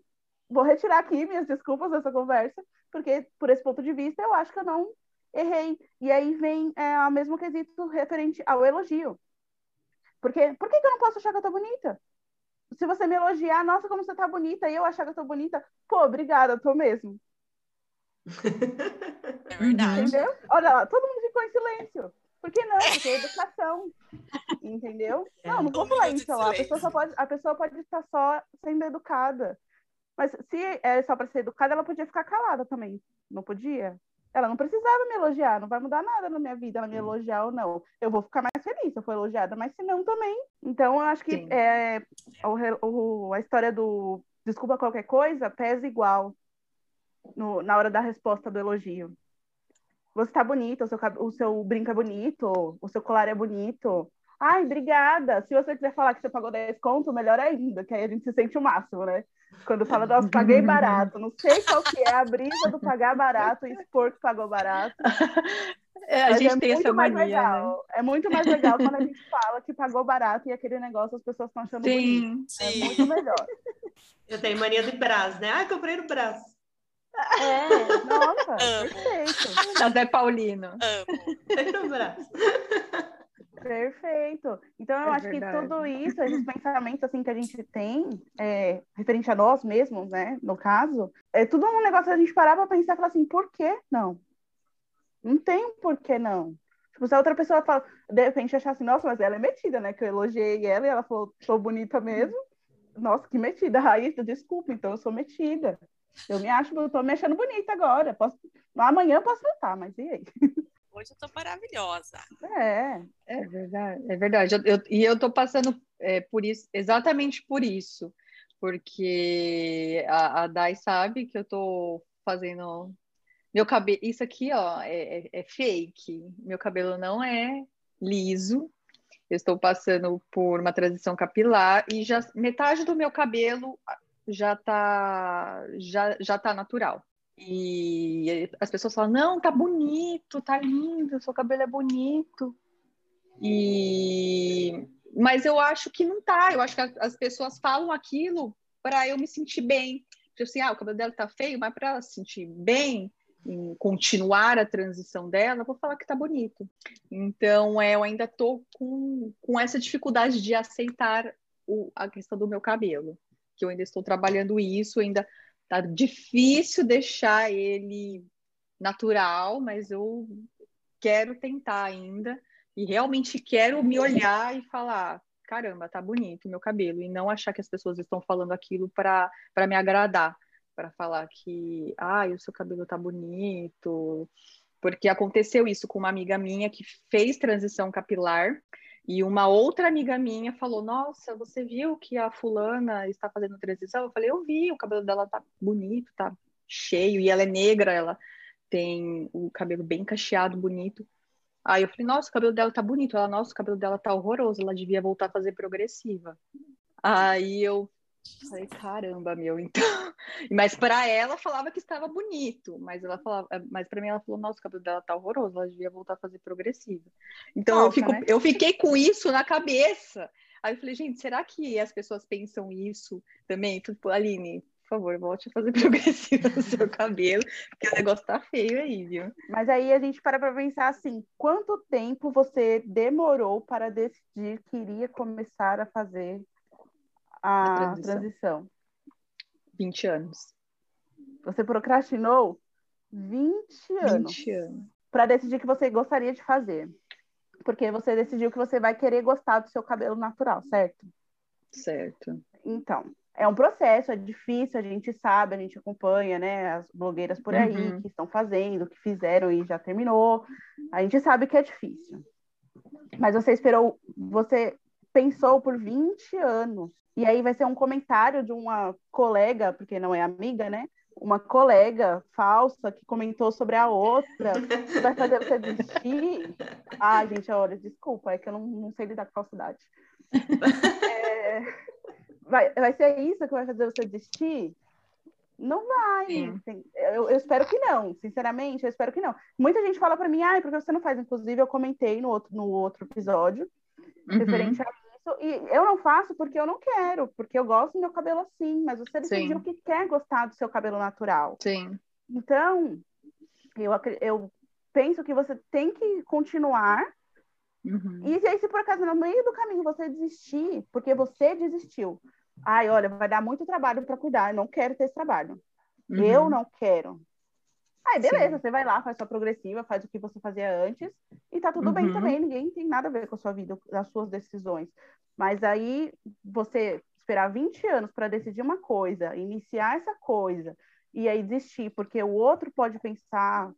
vou retirar aqui minhas desculpas dessa conversa, porque por esse ponto de vista eu acho que eu não errei. E aí vem é, o mesmo quesito referente ao elogio. Porque por que, que eu não posso achar que eu tô bonita? Se você me elogiar, nossa, como você tá bonita, e eu achar que eu tô bonita, pô, obrigada, eu tô mesmo. *laughs* É verdade. Entendeu? Olha lá, todo mundo ficou em silêncio. Por que não? Porque é educação. Entendeu? É, não, não vou falar isso. A pessoa, só pode, a pessoa pode estar só sendo educada. Mas se é só para ser educada, ela podia ficar calada também. Não podia? Ela não precisava me elogiar, não vai mudar nada na minha vida ela me elogiar ou não. Eu vou ficar mais feliz se eu for elogiada, mas se não também. Então, eu acho que é, o, o, a história do desculpa qualquer coisa pesa igual no, na hora da resposta do elogio. Você tá bonita, o seu, o seu brinco é bonito, o seu colar é bonito. Ai, obrigada. Se você quiser falar que você pagou 10 conto, melhor ainda, que aí a gente se sente o máximo, né? Quando fala, nossa, paguei *laughs* barato. Não sei qual que é a brisa do pagar barato e expor que pagou barato. É, a gente é tem essa mania, né? É muito mais legal quando a gente fala que pagou barato e aquele negócio as pessoas estão achando sim, bonito. Sim. É muito melhor. *laughs* Eu tenho mania de braço, né? Ai, comprei no braço. É, nossa, Amo. perfeito. Zé Paulino. Amo. no braço. *laughs* Perfeito. Então, eu é acho verdade. que tudo isso, esses pensamentos assim que a gente tem, é, referente a nós mesmos, né, no caso, é tudo um negócio a gente parar para pensar e falar assim, por que não? Não tem um porquê não. Tipo, se a outra pessoa fala, de repente achar assim, nossa, mas ela é metida, né? Que eu elogiei ela e ela falou, sou bonita mesmo. Nossa, que metida. *laughs* Raíssa, desculpa, então eu sou metida. Eu me acho, eu tô me achando bonita agora. Posso... Amanhã eu posso não estar, mas e aí? *laughs* Hoje eu tô maravilhosa. É, é verdade. É verdade. Eu, eu, e eu tô passando é, por isso, exatamente por isso. Porque a, a Dai sabe que eu tô fazendo. Meu cabelo. Isso aqui, ó, é, é, é fake. Meu cabelo não é liso. Eu estou passando por uma transição capilar e já metade do meu cabelo já tá já, já tá natural. E as pessoas falam: não, tá bonito, tá lindo, seu cabelo é bonito. E mas eu acho que não tá. Eu acho que as pessoas falam aquilo para eu me sentir bem. Tipo assim, ah, o cabelo dela tá feio, mas para ela se sentir bem, em continuar a transição dela, vou falar que tá bonito. Então, é, eu ainda tô com, com essa dificuldade de aceitar o, a questão do meu cabelo, que eu ainda estou trabalhando isso, ainda tá difícil deixar ele natural, mas eu quero tentar ainda. E realmente quero me olhar e falar, caramba, tá bonito meu cabelo e não achar que as pessoas estão falando aquilo para me agradar, para falar que, ah, o seu cabelo tá bonito, porque aconteceu isso com uma amiga minha que fez transição capilar e uma outra amiga minha falou: Nossa, você viu que a fulana está fazendo transição? Eu falei: Eu vi, o cabelo dela tá bonito, tá cheio, e ela é negra, ela tem o cabelo bem cacheado, bonito. Aí eu falei: Nossa, o cabelo dela tá bonito. Ela, nossa, o cabelo dela tá horroroso, ela devia voltar a fazer progressiva. Aí eu Falei, caramba, meu, então. *laughs* Mas para ela falava que estava bonito, mas ela falava, mas para mim ela falou, nossa, o cabelo dela tá horroroso, ela devia voltar a fazer progressiva. Então Falta, eu, fico, né? eu fiquei com isso na cabeça. Aí eu falei, gente, será que as pessoas pensam isso também? Tipo, Aline, por favor, volte a fazer *laughs* progressiva no seu cabelo, porque o negócio tá feio aí, viu? Mas aí a gente para para pensar assim, quanto tempo você demorou para decidir que iria começar a fazer a, transição. transição? 20 anos. Você procrastinou 20 anos. 20 anos. Para decidir que você gostaria de fazer. Porque você decidiu que você vai querer gostar do seu cabelo natural, certo? Certo. Então, é um processo, é difícil, a gente sabe, a gente acompanha, né, as blogueiras por aí uhum. que estão fazendo, que fizeram e já terminou. A gente sabe que é difícil. Mas você esperou, você pensou por 20 anos. E aí vai ser um comentário de uma colega, porque não é amiga, né? Uma colega falsa que comentou sobre a outra, que vai fazer você desistir. Ah, gente, olha, desculpa, é que eu não, não sei lidar com falsidade. É, vai, vai ser isso que vai fazer você desistir? Não vai. Eu, eu, espero que não, sinceramente, eu espero que não. Muita gente fala para mim, ah, porque você não faz? Inclusive, eu comentei no outro, no outro episódio, uhum. referente a e eu não faço porque eu não quero, porque eu gosto do meu cabelo assim, mas você decidiu Sim. que quer gostar do seu cabelo natural. Sim. Então, eu, eu penso que você tem que continuar. Uhum. E aí, se por acaso no meio do caminho você desistir, porque você desistiu, ai, olha, vai dar muito trabalho para cuidar, eu não quero ter esse trabalho. Uhum. Eu não quero. Aí, beleza, Sim. você vai lá, faz sua progressiva, faz o que você fazia antes, e tá tudo uhum. bem também, ninguém tem nada a ver com a sua vida, as suas decisões. Mas aí, você esperar 20 anos para decidir uma coisa, iniciar essa coisa, e aí desistir, porque o outro pode pensar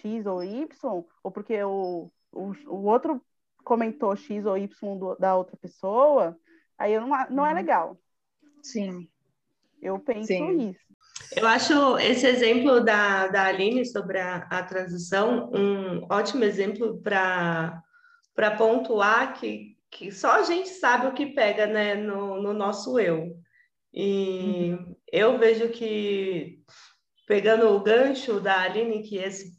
X ou Y, ou porque o, o, o outro comentou X ou Y do, da outra pessoa, aí não, não é uhum. legal. Sim. Eu penso Sim. isso. Eu acho esse exemplo da, da Aline sobre a, a transição um ótimo exemplo para pontuar que, que só a gente sabe o que pega né, no, no nosso eu. E uhum. eu vejo que, pegando o gancho da Aline, que esse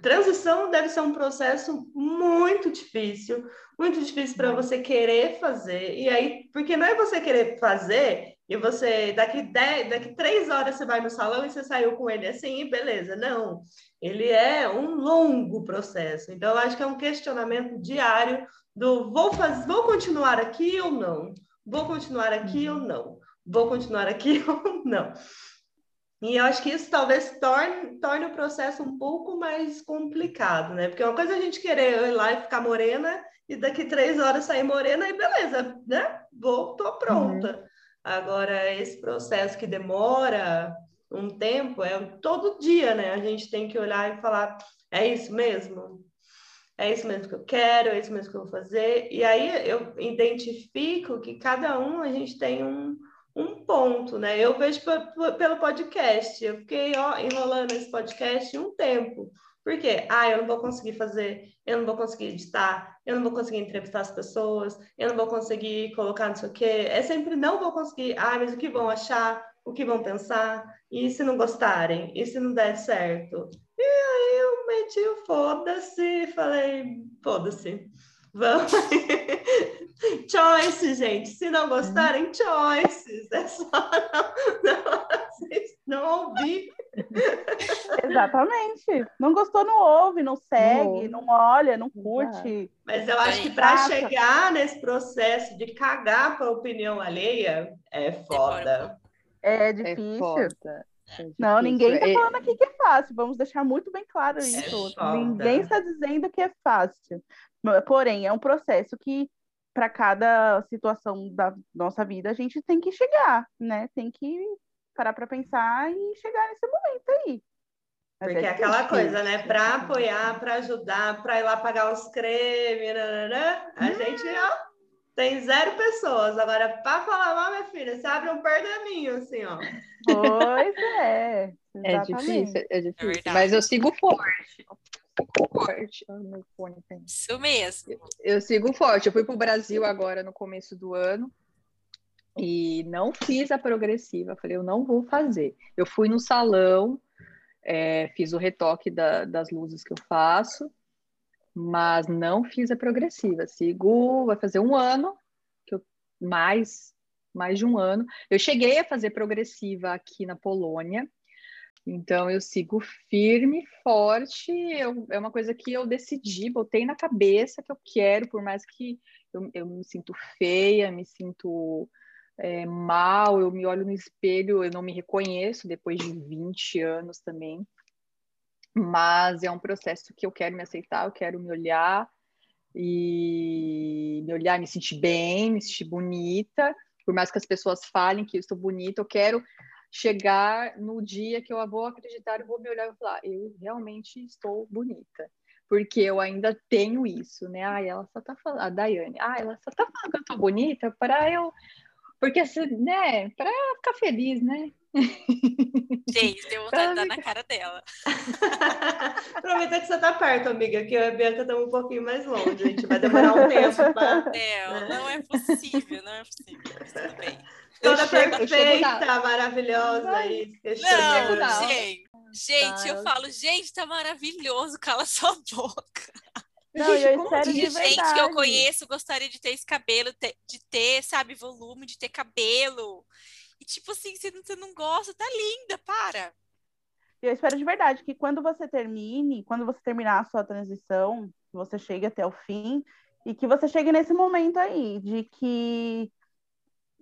transição deve ser um processo muito difícil, muito difícil para você querer fazer. E aí, porque não é você querer fazer e você, daqui, dez, daqui três horas você vai no salão e você saiu com ele assim, beleza. Não, ele é um longo processo. Então, eu acho que é um questionamento diário do vou, faz, vou continuar aqui ou não? Vou continuar aqui ou não? Vou continuar aqui *laughs* ou não? E eu acho que isso talvez torne, torne o processo um pouco mais complicado, né? Porque uma coisa é a gente querer ir lá e ficar morena e daqui três horas sair morena e beleza, né? Vou, tô pronta. Uhum. Agora, esse processo que demora um tempo, é todo dia, né? A gente tem que olhar e falar: é isso mesmo? É isso mesmo que eu quero, é isso mesmo que eu vou fazer. E aí eu identifico que cada um a gente tem um, um ponto, né? Eu vejo pelo podcast, eu fiquei ó, enrolando esse podcast um tempo. Por quê? Ah, eu não vou conseguir fazer, eu não vou conseguir editar, eu não vou conseguir entrevistar as pessoas, eu não vou conseguir colocar não sei o quê. É sempre não vou conseguir. Ah, mas o que vão achar? O que vão pensar? E se não gostarem? E se não der certo? E aí eu meti o foda-se, falei, foda-se. Vamos. *laughs* choice, gente. Se não gostarem, choices. É só não, não, não ouvir *laughs* Exatamente. Não gostou, não ouve, não segue, não, não olha, não curte. Mas eu acho que para chegar nesse processo de cagar para a opinião alheia é foda. É difícil. É não, ninguém está é falando aqui que é fácil. Vamos deixar muito bem claro é isso. É ninguém está dizendo que é fácil. Porém, é um processo que para cada situação da nossa vida a gente tem que chegar, né? Tem que parar para pensar e chegar nesse momento aí. Mas Porque é, é aquela coisa, né? Para apoiar, para ajudar, para ir lá pagar os cremes, nanana, a hum. gente ó, tem zero pessoas. Agora, para falar mal, minha filha, você abre um pergaminho, assim, ó. Pois é. É difícil, é difícil. É mas eu sigo forte. Forte. Oh, meu fone tem. Isso mesmo. Eu, eu sigo forte. Eu fui para o Brasil agora no começo do ano e não fiz a progressiva. Falei, eu não vou fazer. Eu fui no salão, é, fiz o retoque da, das luzes que eu faço, mas não fiz a progressiva. Sigo, vai fazer um ano, que eu, mais, mais de um ano. Eu cheguei a fazer progressiva aqui na Polônia, então eu sigo firme, forte. Eu, é uma coisa que eu decidi, botei na cabeça que eu quero, por mais que eu, eu me sinto feia, me sinto é, mal, eu me olho no espelho, eu não me reconheço depois de 20 anos também. Mas é um processo que eu quero me aceitar, eu quero me olhar e me olhar, me sentir bem, me sentir bonita. Por mais que as pessoas falem que eu estou bonita, eu quero chegar no dia que eu vou acreditar, eu vou me olhar e falar, eu realmente estou bonita porque eu ainda tenho isso, né? Ah, ela só tá falando, a Daiane, ah, ela só tá falando que eu tô bonita para eu porque, né, pra ficar feliz, né? Gente, deu vontade de dar na cara dela. *laughs* Aproveita que você tá perto, amiga, que eu e a Bianca estamos um pouquinho mais longe. A gente vai demorar um tempo pra... Não, né? não é possível, não é possível. tudo bem. Toda perfeita, maravilhosa aí. Não, gente. Gente, tá, eu falo, gente, tá maravilhoso, cala sua boca. Não, eu espero de, gente que eu conheço gostaria de ter esse cabelo, de ter, sabe, volume, de ter cabelo. E tipo assim, você não, você não gosta, tá linda, para. Eu espero de verdade que quando você termine, quando você terminar a sua transição, você chegue até o fim e que você chegue nesse momento aí, de que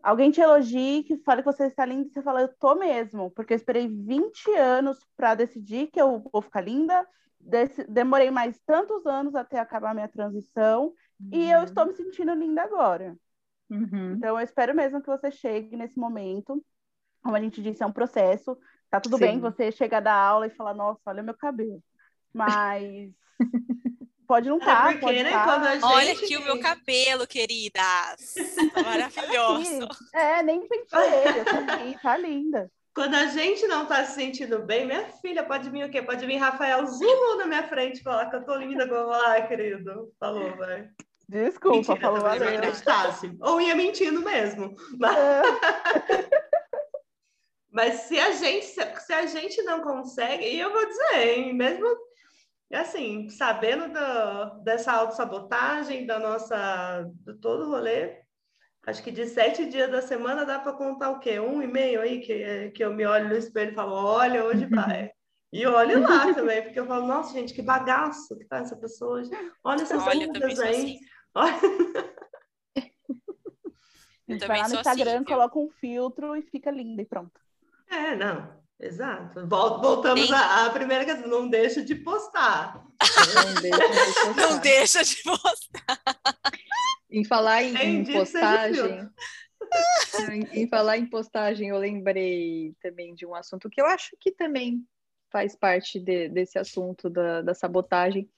alguém te elogie, que fale que você está linda e você fala, eu tô mesmo, porque eu esperei 20 anos para decidir que eu vou ficar linda Desse, demorei mais tantos anos até acabar minha transição uhum. e eu uhum. estou me sentindo linda agora. Uhum. Então, eu espero mesmo que você chegue nesse momento. Como a gente disse, é um processo. Tá tudo Sim. bem você chegar da aula e falar, nossa, olha meu cabelo. Mas *laughs* pode não estar. É tá, porque, né, tá. gente... Olha aqui o meu cabelo, queridas. *laughs* Maravilhoso. É, nem pensei ele, tá linda. Quando a gente não tá se sentindo bem, minha filha, pode vir o quê? Pode vir Rafael Zulo na minha frente falar que eu tô linda como lá, querido. Falou, vai. Desculpa, Mentira, falou valeu. Ou ia mentindo mesmo. Mas... É. *laughs* Mas se a gente se a gente não consegue, e eu vou dizer, hein, mesmo assim, sabendo do, dessa autossabotagem, da nossa, de todo o rolê, Acho que de sete dias da semana dá para contar o quê? Um e meio aí que, que eu me olho no espelho e falo, olha, hoje vai. E olho lá *laughs* também, porque eu falo, nossa, gente, que bagaço que tá essa pessoa hoje. Olha essas olha, rugas aí. Assim. *laughs* Olha. *laughs* vai lá no Instagram, assim, coloca um filtro e fica linda e pronto. É, não. Exato. Voltamos à, primeira questão. Não deixa de postar. Não deixa de postar. Não deixa de postar. Em falar em, em postagem. em, em falar em postagem, eu lembrei também de um assunto que eu acho que também faz parte de, desse assunto da, da sabotagem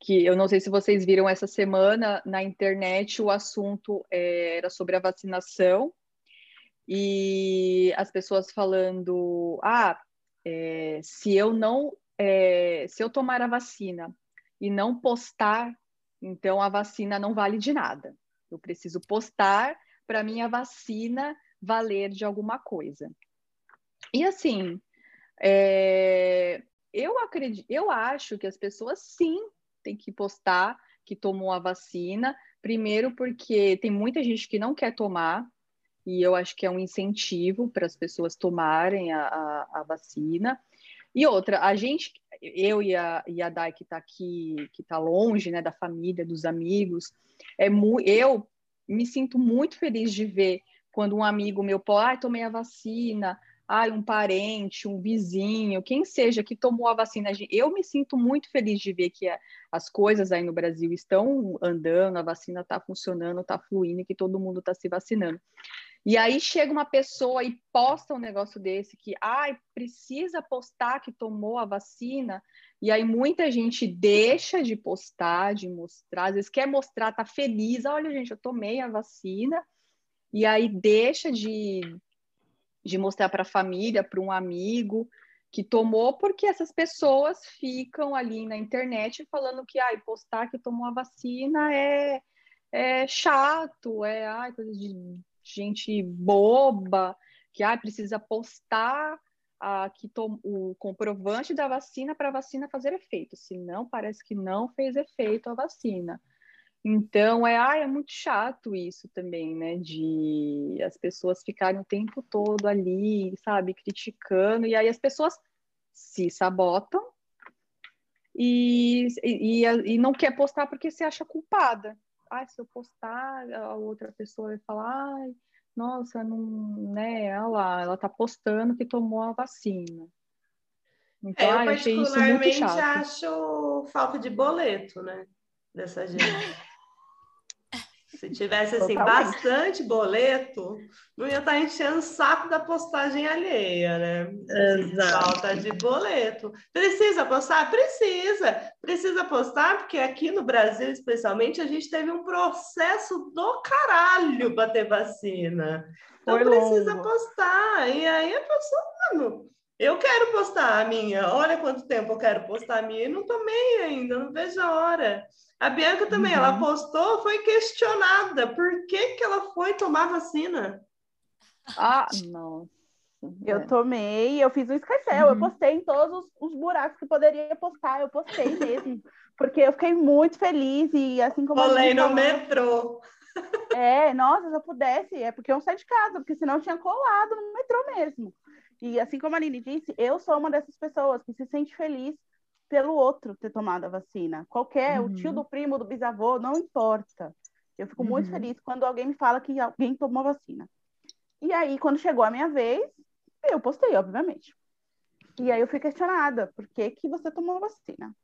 que eu não sei se vocês viram essa semana na internet, o assunto é, era sobre a vacinação e as pessoas falando, ah, é, se eu não, é, se eu tomar a vacina e não postar então, a vacina não vale de nada. Eu preciso postar para minha vacina valer de alguma coisa. E assim, é, eu acredito, eu acho que as pessoas sim têm que postar que tomou a vacina. Primeiro, porque tem muita gente que não quer tomar, e eu acho que é um incentivo para as pessoas tomarem a, a, a vacina. E outra, a gente, eu e a, e a Dai que está aqui, que está longe, né, da família, dos amigos, é eu me sinto muito feliz de ver quando um amigo meu, pô, ah, tomei a vacina, ai, um parente, um vizinho, quem seja que tomou a vacina, eu me sinto muito feliz de ver que as coisas aí no Brasil estão andando, a vacina está funcionando, está fluindo, que todo mundo está se vacinando. E aí chega uma pessoa e posta um negócio desse que, ai, precisa postar que tomou a vacina, e aí muita gente deixa de postar, de mostrar, às vezes quer mostrar, tá feliz, olha, gente, eu tomei a vacina, e aí deixa de de mostrar para a família, para um amigo que tomou, porque essas pessoas ficam ali na internet falando que ah, postar que tomou a vacina é, é chato, é ai, coisa de gente boba, que ah, precisa postar ah, que o comprovante da vacina para a vacina fazer efeito, senão parece que não fez efeito a vacina. Então, é, ah, é muito chato isso também, né? De as pessoas ficarem o tempo todo ali, sabe, criticando, e aí as pessoas se sabotam e, e, e não quer postar porque se acha culpada. Ah, se eu postar, a outra pessoa vai falar, ai, nossa, não, né, olha lá, ela tá postando que tomou a vacina. Então, é, eu ai, particularmente acho falta de boleto, né? Dessa gente. *laughs* Se tivesse assim Totalmente. bastante boleto, não ia estar tá enchendo o saco da postagem alheia, né? Assim, Exato. Falta de boleto. Precisa postar? Precisa. Precisa postar, porque aqui no Brasil, especialmente, a gente teve um processo do caralho para ter vacina. Então Foi precisa longo. postar. E aí a pessoa, mano, eu quero postar a minha. Olha quanto tempo eu quero postar a minha e não tomei ainda, não vejo a hora. A Bianca também, uhum. ela postou, foi questionada por que, que ela foi tomar vacina. Ah, não. Eu tomei, eu fiz o escarcel, uhum. eu postei em todos os, os, buracos que poderia postar, eu postei *laughs* mesmo, porque eu fiquei muito feliz e assim como Colei no falou, metrô. É, nossa, se eu pudesse, é porque eu não saí de casa, porque senão eu tinha colado no metrô mesmo. E assim como a Aline disse, eu sou uma dessas pessoas que se sente feliz pelo outro ter tomado a vacina. Qualquer, uhum. o tio uhum. do primo, do bisavô, não importa. Eu fico uhum. muito feliz quando alguém me fala que alguém tomou vacina. E aí, quando chegou a minha vez, eu postei, obviamente. E aí eu fui questionada, por que, que você tomou vacina?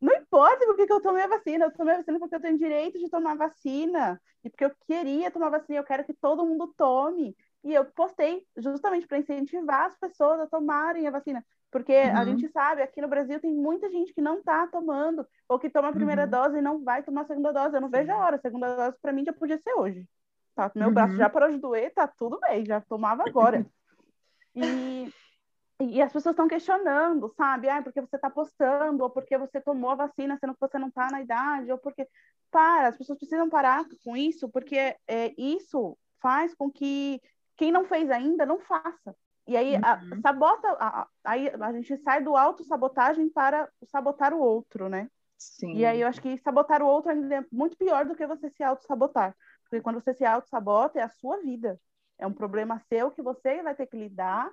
Não importa por que, que eu tomei a vacina, eu tomei a vacina porque eu tenho direito de tomar vacina, e porque eu queria tomar vacina, eu quero que todo mundo tome. E eu postei justamente para incentivar as pessoas a tomarem a vacina. Porque uhum. a gente sabe, aqui no Brasil tem muita gente que não está tomando, ou que toma a primeira uhum. dose e não vai tomar a segunda dose. Eu não vejo a hora. A segunda dose, para mim, já podia ser hoje. Tá? Meu uhum. braço já parou de doer, tá tudo bem, já tomava agora. *laughs* e, e as pessoas estão questionando, sabe? Ah, porque você está postando, ou porque você tomou a vacina, sendo que você não está na idade, ou porque. Para, as pessoas precisam parar com isso, porque é, isso faz com que quem não fez ainda não faça. E aí uhum. a, sabota, a, aí a gente sai do auto-sabotagem para sabotar o outro, né? Sim. E aí eu acho que sabotar o outro ainda é muito pior do que você se auto-sabotar. Porque quando você se auto-sabota, é a sua vida. É um problema seu que você vai ter que lidar,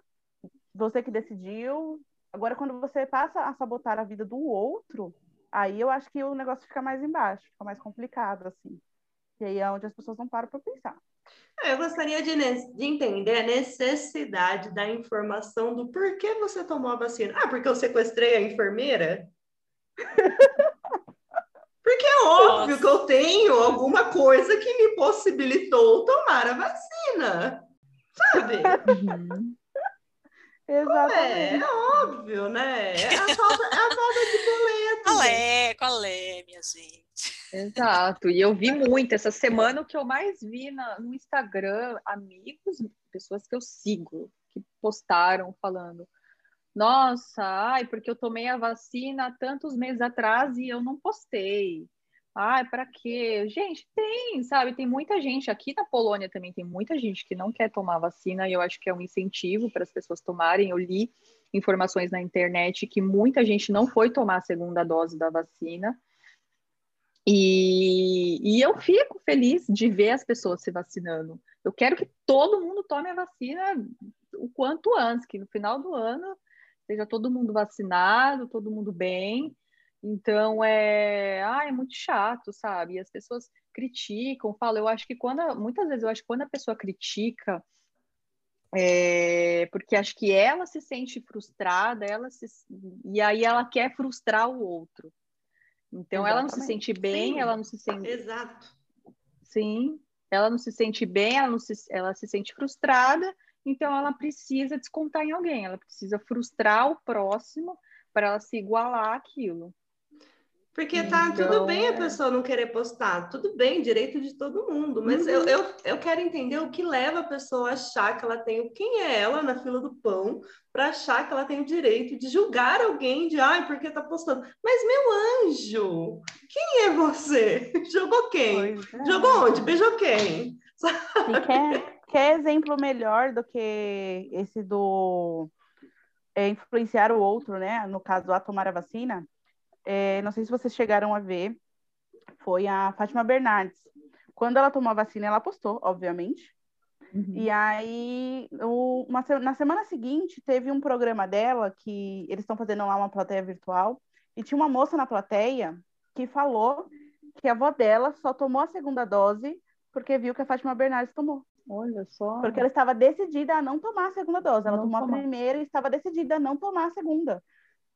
você que decidiu. Agora, quando você passa a sabotar a vida do outro, aí eu acho que o negócio fica mais embaixo, fica mais complicado, assim. E aí é onde as pessoas não param para pensar. Eu gostaria de, de, entender a necessidade da informação do porquê você tomou a vacina. Ah, porque eu sequestrei a enfermeira? *laughs* porque é óbvio Nossa. que eu tenho alguma coisa que me possibilitou tomar a vacina. Sabe? Uhum. Exatamente. É, é, óbvio, né? É a falta, é a falta de boleto. Qual é? Qual é, minha gente? Exato. E eu vi muito. Essa semana o que eu mais vi na, no Instagram, amigos, pessoas que eu sigo, que postaram falando. Nossa, ai, porque eu tomei a vacina tantos meses atrás e eu não postei. Ai, para quê? Gente, tem, sabe? Tem muita gente. Aqui na Polônia também tem muita gente que não quer tomar vacina e eu acho que é um incentivo para as pessoas tomarem. Eu li informações na internet que muita gente não foi tomar a segunda dose da vacina e, e, eu fico feliz de ver as pessoas se vacinando. Eu quero que todo mundo tome a vacina o quanto antes, que no final do ano esteja todo mundo vacinado, todo mundo bem. Então é, ah, é muito chato, sabe? E as pessoas criticam, falam. Eu acho que quando, muitas vezes eu acho que quando a pessoa critica, é, porque acho que ela se sente frustrada, ela se, e aí ela quer frustrar o outro. Então Exatamente. ela não se sente bem, Sim. ela não se sente. Exato. Sim, ela não se sente bem, ela, não se, ela se sente frustrada, então ela precisa descontar em alguém, ela precisa frustrar o próximo para ela se igualar àquilo. Porque tá então, tudo bem a é. pessoa não querer postar, tudo bem, direito de todo mundo, mas uhum. eu, eu, eu quero entender o que leva a pessoa a achar que ela tem, quem é ela na fila do pão, para achar que ela tem o direito de julgar alguém de, ai, porque tá postando. Mas, meu anjo, quem é você? *laughs* Jogou quem? É. Jogou onde? Beijou quem? *laughs* Quer, quer exemplo melhor do que esse do é, influenciar o outro, né? No caso, a tomar a vacina? É, não sei se vocês chegaram a ver, foi a Fátima Bernardes. Quando ela tomou a vacina, ela postou, obviamente. Uhum. E aí, o, uma, na semana seguinte, teve um programa dela que eles estão fazendo lá uma plateia virtual. E tinha uma moça na plateia que falou que a avó dela só tomou a segunda dose porque viu que a Fátima Bernardes tomou. Olha só. Porque ela estava decidida a não tomar a segunda dose. Ela não tomou tomar. a primeira e estava decidida a não tomar a segunda.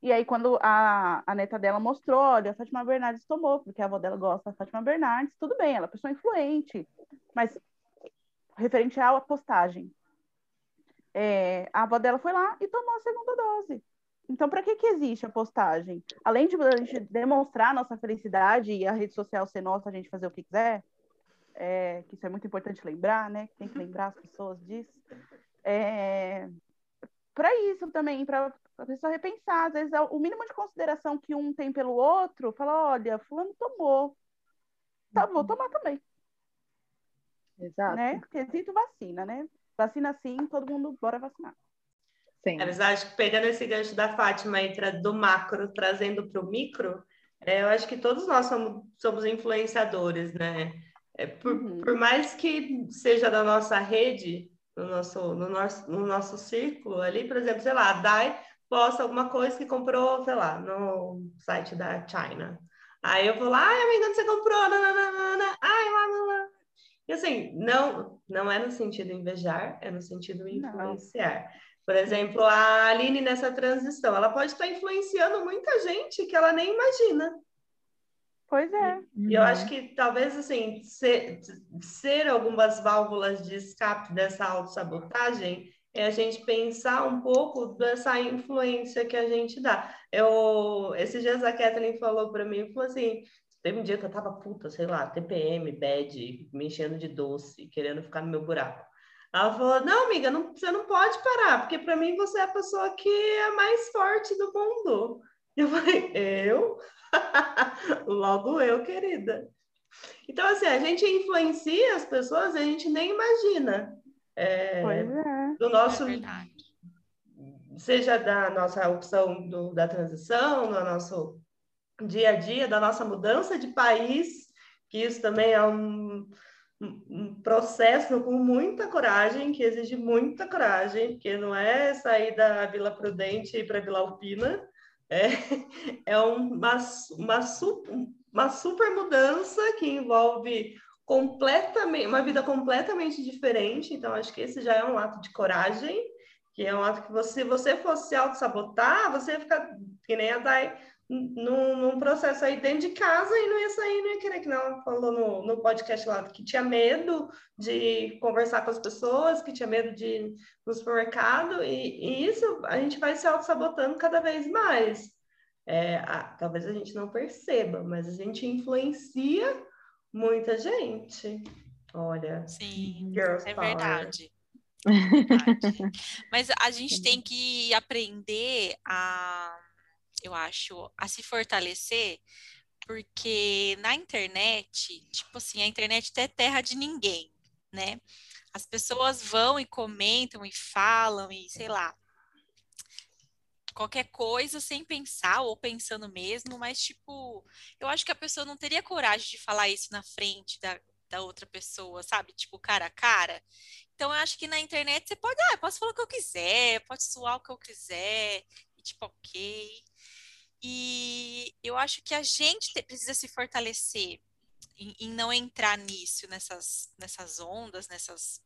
E aí, quando a, a neta dela mostrou, olha, a Fátima Bernardes tomou, porque a avó dela gosta da Fátima Bernardes, tudo bem, ela é pessoa influente. Mas, referente à postagem, é, a avó dela foi lá e tomou a segunda dose. Então, para que, que existe a postagem? Além de a gente demonstrar a nossa felicidade e a rede social ser nossa, a gente fazer o que quiser, é, que isso é muito importante lembrar, né? Tem que lembrar as pessoas disso. É, para isso também, para a pessoa repensar. Às vezes, o mínimo de consideração que um tem pelo outro, fala, olha, fulano tomou. Tá, vou tomar também. Exato. Né? Quesito vacina, né? Vacina sim, todo mundo bora vacinar. Sim. Mas acho que pegando esse gancho da Fátima entra do macro trazendo para o micro, é, eu acho que todos nós somos, somos influenciadores, né? É, por, uhum. por mais que seja da nossa rede, no nosso, no nosso, no nosso círculo ali, por exemplo, sei lá, a Dai posta alguma coisa que comprou, sei lá, no site da China. Aí eu vou lá, ai, amiga, onde você comprou? Nananana. Ai, lá, lá, lá. E assim, não, não é no sentido invejar, é no sentido influenciar. Não. Por exemplo, a Aline nessa transição, ela pode estar influenciando muita gente que ela nem imagina. Pois é. E eu acho que talvez, assim, ser, ser algumas válvulas de escape dessa autossabotagem é a gente pensar um pouco dessa influência que a gente dá. Eu, esses dias a Kathleen falou para mim, falou assim, teve um dia que eu tava puta, sei lá, TPM, bad, me enchendo de doce, querendo ficar no meu buraco. Ela falou, não, amiga, não, você não pode parar, porque para mim você é a pessoa que é a mais forte do mundo. Eu falei, eu? *laughs* Logo eu, querida. Então, assim, a gente influencia as pessoas e a gente nem imagina. É, pois é. Do nosso. É seja da nossa opção do, da transição, do nosso dia a dia, da nossa mudança de país, que isso também é um, um processo com muita coragem, que exige muita coragem, porque não é sair da Vila Prudente e para Vila Alpina, é, *laughs* é uma, uma, uma super mudança que envolve completamente, uma vida completamente diferente. Então, acho que esse já é um ato de coragem, que é um ato que você, se você fosse se auto-sabotar, você ia ficar, que nem a Dai, num, num, processo aí dentro de casa e não ia sair, não ia querer, que não falou no, no podcast lá, que tinha medo de conversar com as pessoas, que tinha medo de ir no supermercado, e, e isso a gente vai se auto-sabotando cada vez mais. É, a, talvez a gente não perceba, mas a gente influencia muita gente. Olha. Sim, é verdade. *laughs* é verdade. Mas a gente tem que aprender a, eu acho, a se fortalecer, porque na internet, tipo assim, a internet é terra de ninguém, né? As pessoas vão e comentam e falam e sei lá, qualquer coisa sem pensar ou pensando mesmo, mas tipo, eu acho que a pessoa não teria coragem de falar isso na frente da, da outra pessoa, sabe? Tipo, cara a cara. Então eu acho que na internet você pode, ah, eu posso falar o que eu quiser, pode suar o que eu quiser. e tipo, ok. E eu acho que a gente precisa se fortalecer em, em, não entrar nisso, nessas, nessas ondas, nessas,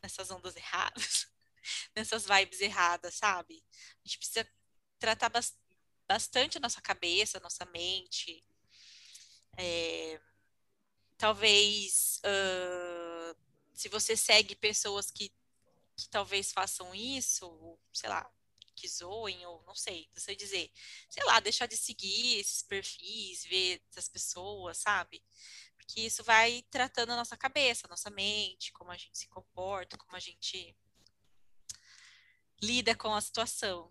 nessas ondas erradas, *laughs* nessas vibes erradas, sabe? A gente precisa tratar bastante a nossa cabeça, a nossa mente. É, talvez uh, se você segue pessoas que, que talvez façam isso, sei lá, que zoem, ou não sei, não sei dizer, sei lá, deixar de seguir esses perfis, ver essas pessoas, sabe? Porque isso vai tratando a nossa cabeça, a nossa mente, como a gente se comporta, como a gente lida com a situação.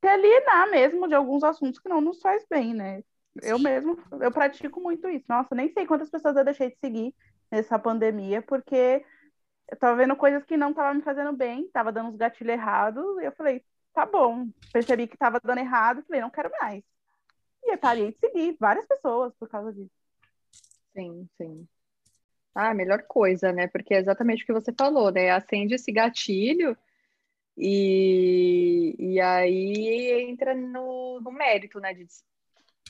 Se alienar mesmo de alguns assuntos que não nos faz bem, né? Eu mesmo, eu pratico muito isso. Nossa, nem sei quantas pessoas eu deixei de seguir nessa pandemia, porque eu tava vendo coisas que não estavam me fazendo bem, tava dando uns gatilhos errados, e eu falei, tá bom. Percebi que tava dando errado, falei, não quero mais. E aí parei de seguir várias pessoas por causa disso. Sim, sim. Ah, melhor coisa, né? Porque é exatamente o que você falou, né? Acende esse gatilho e, e aí entra no, no mérito, né? De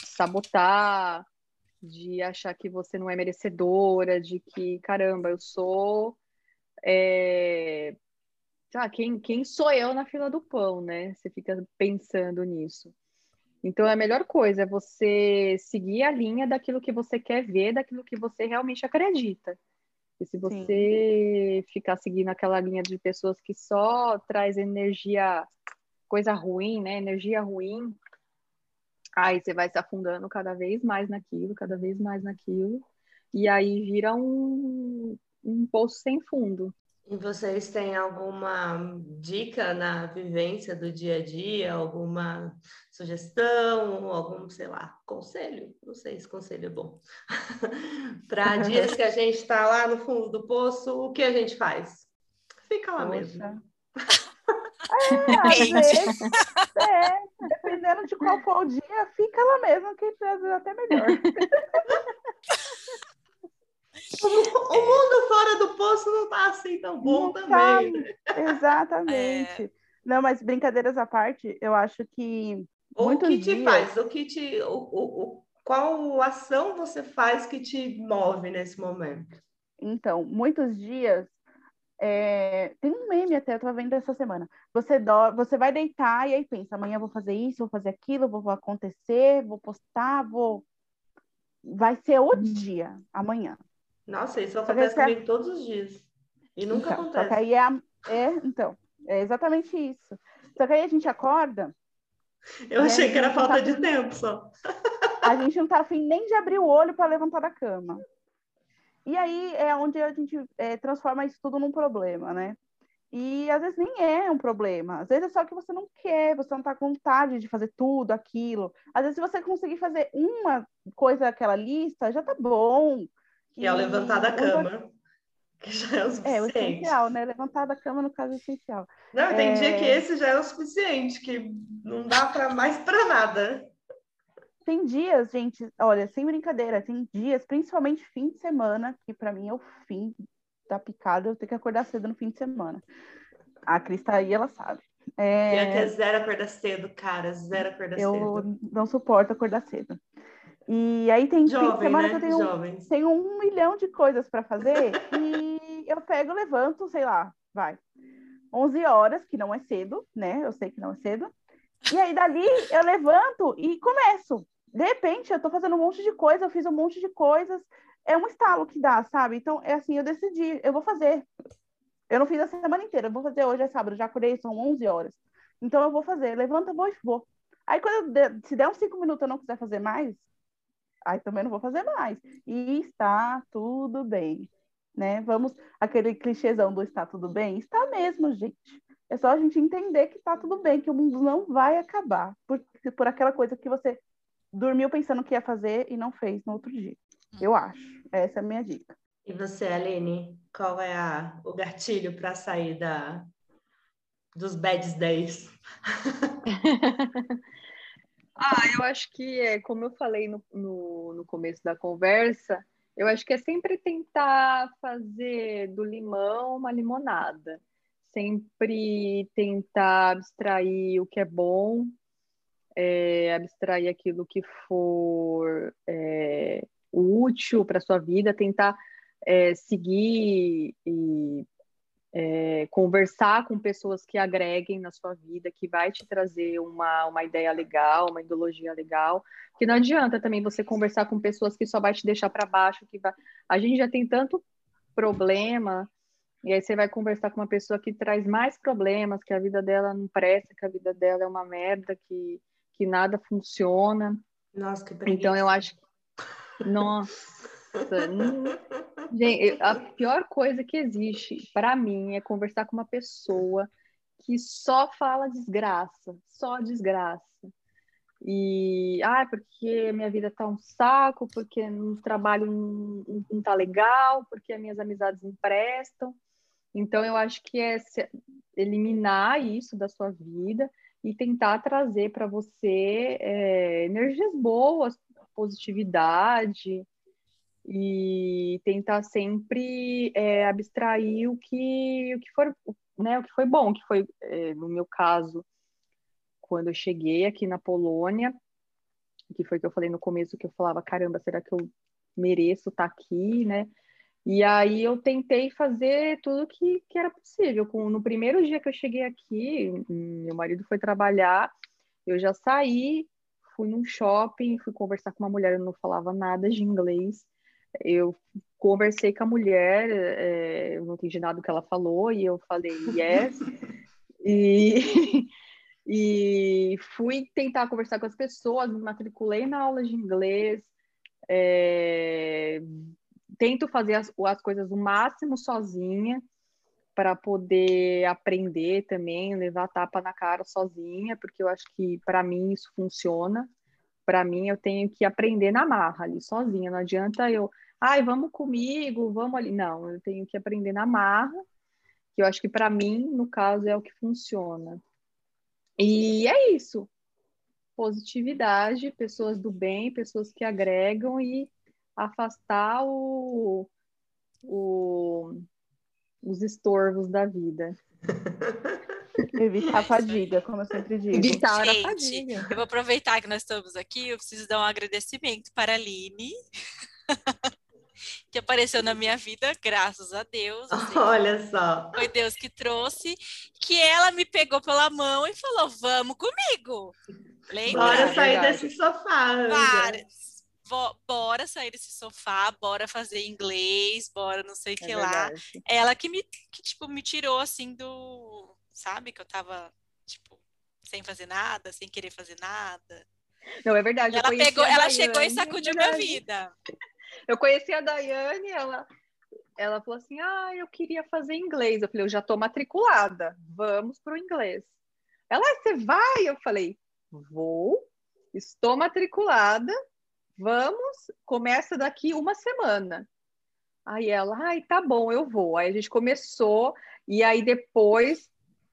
sabotar, de achar que você não é merecedora, de que, caramba, eu sou. É... Ah, quem, quem sou eu na fila do pão, né? Você fica pensando nisso. Então, a melhor coisa é você seguir a linha daquilo que você quer ver, daquilo que você realmente acredita. E se você Sim. ficar seguindo aquela linha de pessoas que só traz energia, coisa ruim, né? Energia ruim, Aí você vai se afundando cada vez mais naquilo, cada vez mais naquilo, e aí vira um, um poço sem fundo. E vocês têm alguma dica na vivência do dia a dia, alguma sugestão, algum, sei lá, conselho? Não sei se conselho é bom. *laughs* Para dias que a gente está lá no fundo do poço, o que a gente faz? Fica lá Poxa. mesmo. É, às *laughs* vezes, é, dependendo de qual for o dia, fica lá mesmo, que às vezes até melhor. *laughs* O mundo fora do poço não tá assim tão bom não também. Tá, né? Exatamente. É. Não, mas brincadeiras à parte, eu acho que. O que te dias... faz? O que te. O, o, o, qual ação você faz que te move nesse momento? Então, muitos dias é, tem um meme até, eu tava vendo essa semana. Você, do, você vai deitar e aí pensa, amanhã vou fazer isso, vou fazer aquilo, vou, vou acontecer, vou postar, vou. Vai ser o uhum. dia, amanhã. Nossa, isso acontece comigo é... todos os dias. E nunca então, acontece. Só que aí é, é, então, é exatamente isso. Só que aí a gente acorda. Eu achei que era falta tá... de tempo só. a gente não tá afim nem de abrir o olho para levantar da cama. E aí é onde a gente é, transforma isso tudo num problema, né? E às vezes nem é um problema. Às vezes é só que você não quer, você não está com vontade de fazer tudo aquilo. Às vezes, se você conseguir fazer uma coisa daquela lista, já tá bom. Que é o levantar da cama. Que já é o suficiente. É, o essencial, né? Levantar da cama, no caso, é essencial. Não, tem é... dia que esse já é o suficiente, que não dá para mais para nada. Tem dias, gente, olha, sem brincadeira, tem dias, principalmente fim de semana, que para mim é o fim da picada, eu tenho que acordar cedo no fim de semana. A Cris tá aí, ela sabe. É... Eu até zero acordar cedo, cara, zero acordar eu cedo. Eu não suporto acordar cedo. E aí tem Jovem, semana né? que eu tenho, tenho um milhão de coisas para fazer e eu pego, levanto, sei lá, vai, 11 horas, que não é cedo, né? Eu sei que não é cedo. E aí dali eu levanto e começo de repente, eu tô fazendo um monte de coisa, eu fiz um monte de coisas, é um estalo que dá, sabe? Então, é assim, eu decidi, eu vou fazer. Eu não fiz a semana inteira, eu vou fazer hoje, é sábado, já acordei, são 11 horas. Então, eu vou fazer, levanta, vou e vou. Aí, quando der, se der uns 5 minutos eu não quiser fazer mais, aí também não vou fazer mais. E está tudo bem, né? Vamos, aquele clichêzão do está tudo bem? Está mesmo, gente. É só a gente entender que está tudo bem, que o mundo não vai acabar por, por aquela coisa que você dormiu pensando que ia fazer e não fez no outro dia. Eu acho. Essa é a minha dica. E você, Aline, qual é a, o gatilho para sair da, dos bad days? *laughs* ah, eu acho que é, como eu falei no, no, no começo da conversa, eu acho que é sempre tentar fazer do limão uma limonada. sempre tentar abstrair o que é bom, é, abstrair aquilo que for é, útil para sua vida, tentar é, seguir e é, conversar com pessoas que agreguem na sua vida, que vai te trazer uma, uma ideia legal, uma ideologia legal, que não adianta também você conversar com pessoas que só vai te deixar para baixo, que vai... a gente já tem tanto problema, e aí você vai conversar com uma pessoa que traz mais problemas, que a vida dela não presta, que a vida dela é uma merda, que, que nada funciona. Nossa, que preguiça. Então eu acho que... Nossa... *laughs* Gente, a pior coisa que existe para mim é conversar com uma pessoa que só fala desgraça, só desgraça. E, ah, porque minha vida tá um saco, porque no trabalho não, não tá legal, porque as minhas amizades não prestam. Então, eu acho que é eliminar isso da sua vida e tentar trazer para você é, energias boas, positividade, e tentar sempre é, abstrair o que, o que for, né, o que foi bom, que foi, é, no meu caso, quando eu cheguei aqui na Polônia, que foi que eu falei no começo, que eu falava, caramba, será que eu mereço estar tá aqui, né? E aí eu tentei fazer tudo que, que era possível. Com, no primeiro dia que eu cheguei aqui, meu marido foi trabalhar, eu já saí, fui num shopping, fui conversar com uma mulher, eu não falava nada de inglês, eu conversei com a mulher, é, eu não entendi nada do que ela falou, e eu falei yes. *laughs* e, e fui tentar conversar com as pessoas, me matriculei na aula de inglês, é, tento fazer as, as coisas o máximo sozinha para poder aprender também, levar tapa na cara sozinha, porque eu acho que para mim isso funciona para mim eu tenho que aprender na marra ali sozinha. Não adianta eu, ai, vamos comigo, vamos ali. Não, eu tenho que aprender na marra, que eu acho que para mim, no caso, é o que funciona. E é isso. Positividade, pessoas do bem, pessoas que agregam e afastar o, o, os estorvos da vida. Evitar a fadiga, como eu sempre digo. Evitar Gente, a fadiga. Eu vou aproveitar que nós estamos aqui, eu preciso dar um agradecimento para a Aline. *laughs* que apareceu na minha vida, graças a Deus. *laughs* Assim, Olha só. Foi Deus que trouxe, que ela me pegou pela mão e falou: "Vamos comigo". Lembra? Bora sair desse sofá. Várias. Bora sair desse sofá, bora fazer inglês, bora não sei o é que lá. Ela que me que tipo me tirou assim do sabe? Que eu tava, tipo, sem fazer nada, sem querer fazer nada. Não, é verdade. Ela pegou, ela Daiane, chegou e sacudiu é minha vida. *laughs* Eu conheci a Daiane, ela, ela falou assim: ah, eu queria fazer inglês. Eu falei, eu já tô matriculada, vamos pro inglês. Ela, você vai? Eu falei, vou, estou matriculada, vamos, começa daqui uma semana. Aí ela, ai, tá bom, eu vou. Aí a gente começou, e aí depois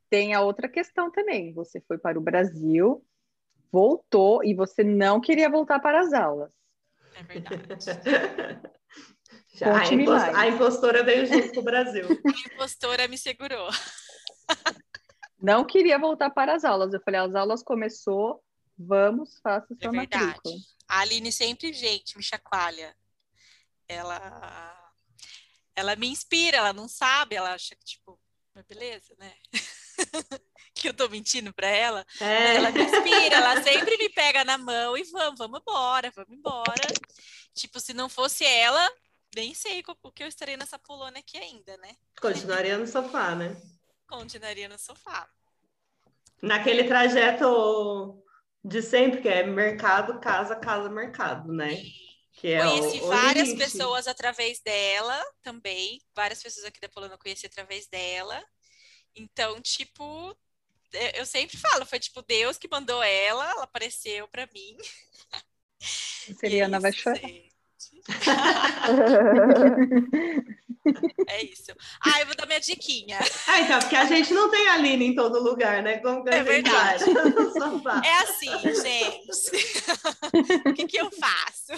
tem a outra questão também. Você foi para o Brasil, voltou e você não queria voltar para as aulas. É verdade. *laughs* Já, a, impos a, impostora veio junto com o Brasil. *laughs* A impostora me segurou. *laughs* Não queria voltar para as aulas. Eu falei, as aulas começou, vamos, faça sua é verdade. matrícula. A Aline sempre, gente, me chacoalha. Ela, ela me inspira, ela não sabe, ela acha que, tipo, beleza, né? *laughs* que eu tô mentindo para ela. É. Ela me inspira, ela sempre me pega na mão e vamos, vamos embora, vamos embora. Tipo, se não fosse ela, nem sei o que eu estaria nessa Polônia aqui ainda, né? Continuaria no sofá, né? Continuaria no sofá. Naquele trajeto de sempre, que é mercado, casa, casa, mercado, né? Que é conheci o, várias pessoas através dela também. Várias pessoas aqui da Polônia eu conheci através dela. Então, tipo, é, eu sempre falo, foi tipo Deus que mandou ela, ela apareceu para mim. Seriana é vai chorar. *laughs* *laughs* *laughs* é isso. Ah, eu vou dar minha diquinha. Ah, então, porque a gente não tem a Aline em todo lugar, né? Como que é verdade. *laughs* é assim, gente. *laughs* o que, que eu faço?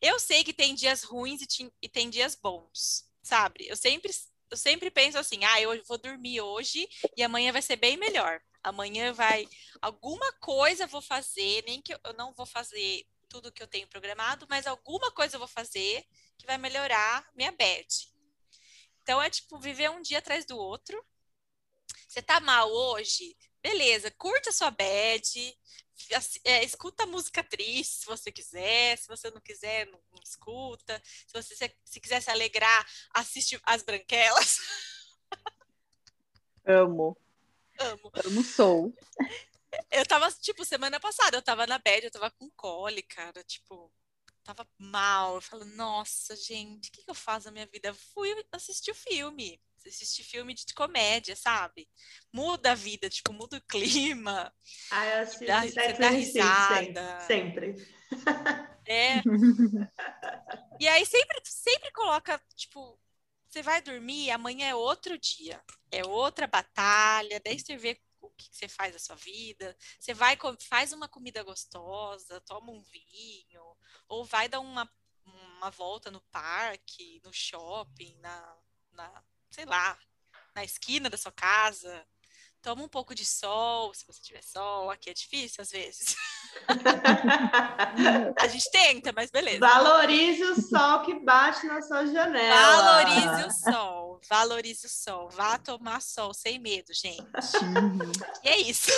Eu sei que tem dias ruins e, e tem dias bons, sabe? Eu sempre eu sempre penso assim, ah, eu vou dormir hoje e amanhã vai ser bem melhor. Amanhã vai alguma coisa eu vou fazer, nem que eu, eu não vou fazer tudo que eu tenho programado, mas alguma coisa eu vou fazer que vai melhorar minha bad. Então é tipo viver um dia atrás do outro. Você tá mal hoje? Beleza, curta a sua bad, é, escuta música triste se você quiser, se você não quiser, não, não escuta. Se você se, se, quiser se alegrar, assiste as branquelas. *laughs* Amo. Amo. Amo sou. Eu tava, tipo, semana passada, eu tava na bad, eu tava com cole, cara, tipo, tava mal. Eu falo, nossa, gente, o que, que eu faço na minha vida? Eu fui assistir o filme assistir filme de comédia, sabe? Muda a vida, tipo, muda o *laughs* clima. Ah, eu assisto dá, você dá risada. Sempre. É. *laughs* e aí sempre, sempre coloca, tipo, você vai dormir, amanhã é outro dia. É outra batalha, daí você vê o que você faz da sua vida. Você vai, faz uma comida gostosa, toma um vinho, ou vai dar uma, uma volta no parque, no shopping, na, na sei lá, na esquina da sua casa. Toma um pouco de sol, se você tiver sol. Aqui é difícil às vezes. *laughs* a gente tenta, mas beleza. Valorize o sol que bate na sua janela. Valorize o sol. Valorize o sol. Vá tomar sol sem medo, gente. e é isso.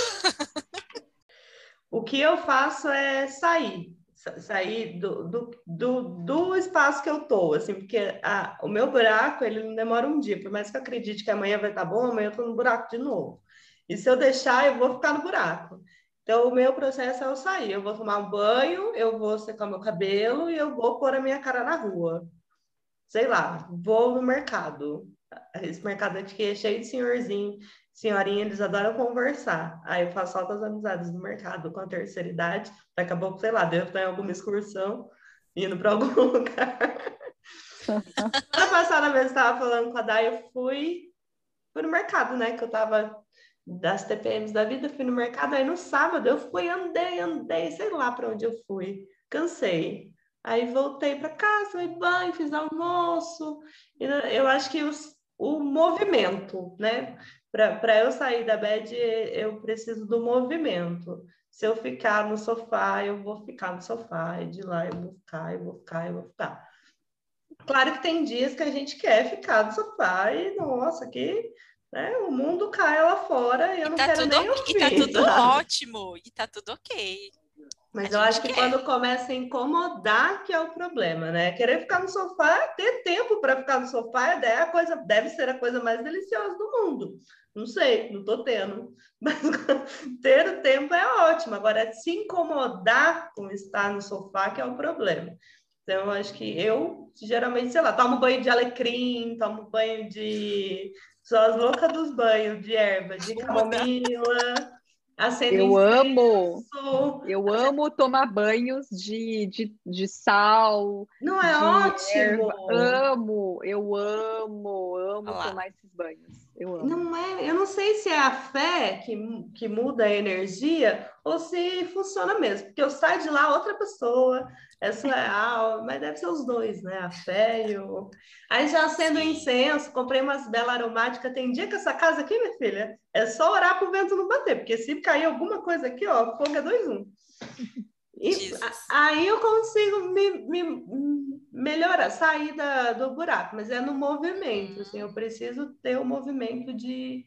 o que eu faço é sair sair do, do, do, do, espaço que eu tô, assim, porque a, o meu buraco, ele não demora um dia, por mais que eu acredite que amanhã vai estar tá bom, amanhã eu tô no buraco de novo. E se eu deixar, eu vou ficar no buraco. Então, o meu processo é eu sair, eu vou tomar um banho, eu vou secar meu cabelo e eu vou pôr a minha cara na rua. Sei lá, vou no mercado. Esse mercado aqui é cheio de senhorzinho senhorinha, eles adoram conversar. Aí eu faço altas amizades no mercado com a terceira idade. Daqui a pouco, sei lá, devo estar em alguma excursão, indo para algum *laughs* lugar. *laughs* Semana passada mesmo, estava falando com a Day, eu fui, fui no mercado, né? Que eu tava das TPMs da vida, fui no mercado. Aí no sábado eu fui, andei, andei, sei lá para onde eu fui. Cansei. Aí voltei para casa, tomei banho, fiz almoço. E eu acho que os, o movimento, né? Para eu sair da bed, eu preciso do movimento. Se eu ficar no sofá, eu vou ficar no sofá, e de lá eu vou ficar, eu vou ficar, eu vou ficar. Claro que tem dias que a gente quer ficar no sofá e, nossa, que né, o mundo cai lá fora e eu e não tá quero nem ouvir. E tá tudo ótimo, e tá tudo ok. Mas eu acho que quer. quando começa a incomodar que é o problema, né? Querer ficar no sofá, ter tempo para ficar no sofá, é a coisa, deve ser a coisa mais deliciosa do mundo. Não sei, não estou tendo. *laughs* Mas ter o tempo é ótimo. Agora, se incomodar com estar no sofá que é o problema. Então, eu acho que eu, geralmente, sei lá, tomo banho de alecrim, tomo banho de... Sou as loucas dos banhos de erva, de camomila, eu amo, eu amo tomar banhos de, de, de sal. Não é ótimo? Erva. Amo, eu amo, amo Olá. tomar esses banhos. Eu amo. Não é, eu não sei se é a fé que, que muda a energia ou se funciona mesmo, porque eu saio de lá outra pessoa, é surreal, mas deve ser os dois, né? A fé e o. Aí já acendo incenso, comprei umas belas aromáticas. Tem dia que essa casa aqui, minha filha, é só orar para o vento não bater, porque se cair alguma coisa aqui, ó, fogo é dois um. E aí eu consigo me, me, melhorar, sair da, do buraco, mas é no movimento, assim, eu preciso ter o um movimento de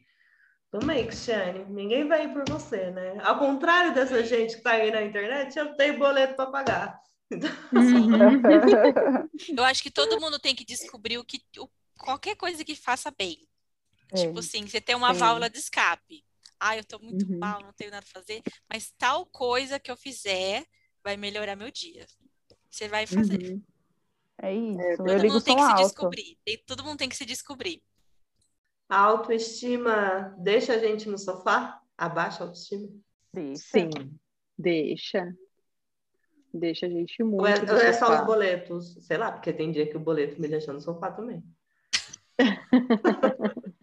Toma Cristiane, ninguém vai ir por você, né? Ao contrário dessa gente que tá aí na internet, eu tenho boleto para pagar. Uhum. *laughs* eu acho que todo mundo tem que descobrir o que o, qualquer coisa que faça bem. É. Tipo assim, você tem uma é. válvula de escape. Ah, eu tô muito uhum. mal, não tenho nada a fazer, mas tal coisa que eu fizer vai melhorar meu dia. Você vai fazer. Uhum. É isso. É, todo mundo tem que alto. se descobrir. Todo mundo tem que se descobrir. A autoestima deixa a gente no sofá? Abaixa a autoestima? Deixa. Sim, deixa. Deixa a gente muito. Ou é, ou é só os boletos? Sei lá, porque tem dia que o boleto me deixa no sofá também. *laughs*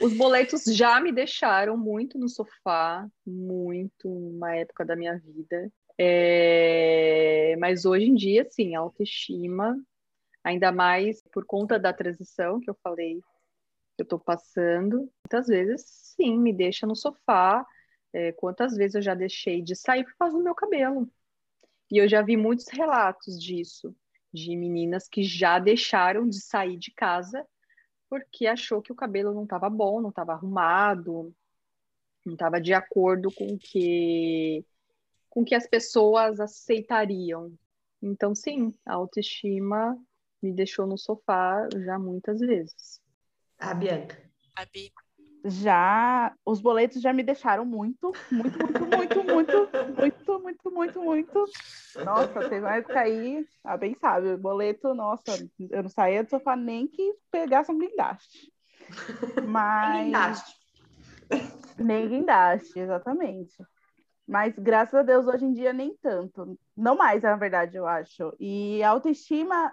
os boletos já me deixaram muito no sofá, muito, uma época da minha vida. É... Mas hoje em dia, sim, a autoestima, ainda mais por conta da transição que eu falei que eu tô passando. Muitas vezes, sim, me deixa no sofá. É, quantas vezes eu já deixei de sair por causa do meu cabelo? E eu já vi muitos relatos disso, de meninas que já deixaram de sair de casa porque achou que o cabelo não estava bom, não estava arrumado, não estava de acordo com que com que as pessoas aceitariam. Então, sim, a autoestima me deixou no sofá já muitas vezes. A Bianca. A Bi. Já os boletos já me deixaram muito, muito, muito, muito, muito, muito, muito, muito, muito. Nossa, teve uma época aí, ah, bem sabe, boleto, nossa, eu não saía do sofá nem que pegasse um guindaste. Mas. Nem guindaste. Nem guindaste, exatamente. Mas graças a Deus hoje em dia nem tanto. Não mais, na verdade, eu acho. E a autoestima,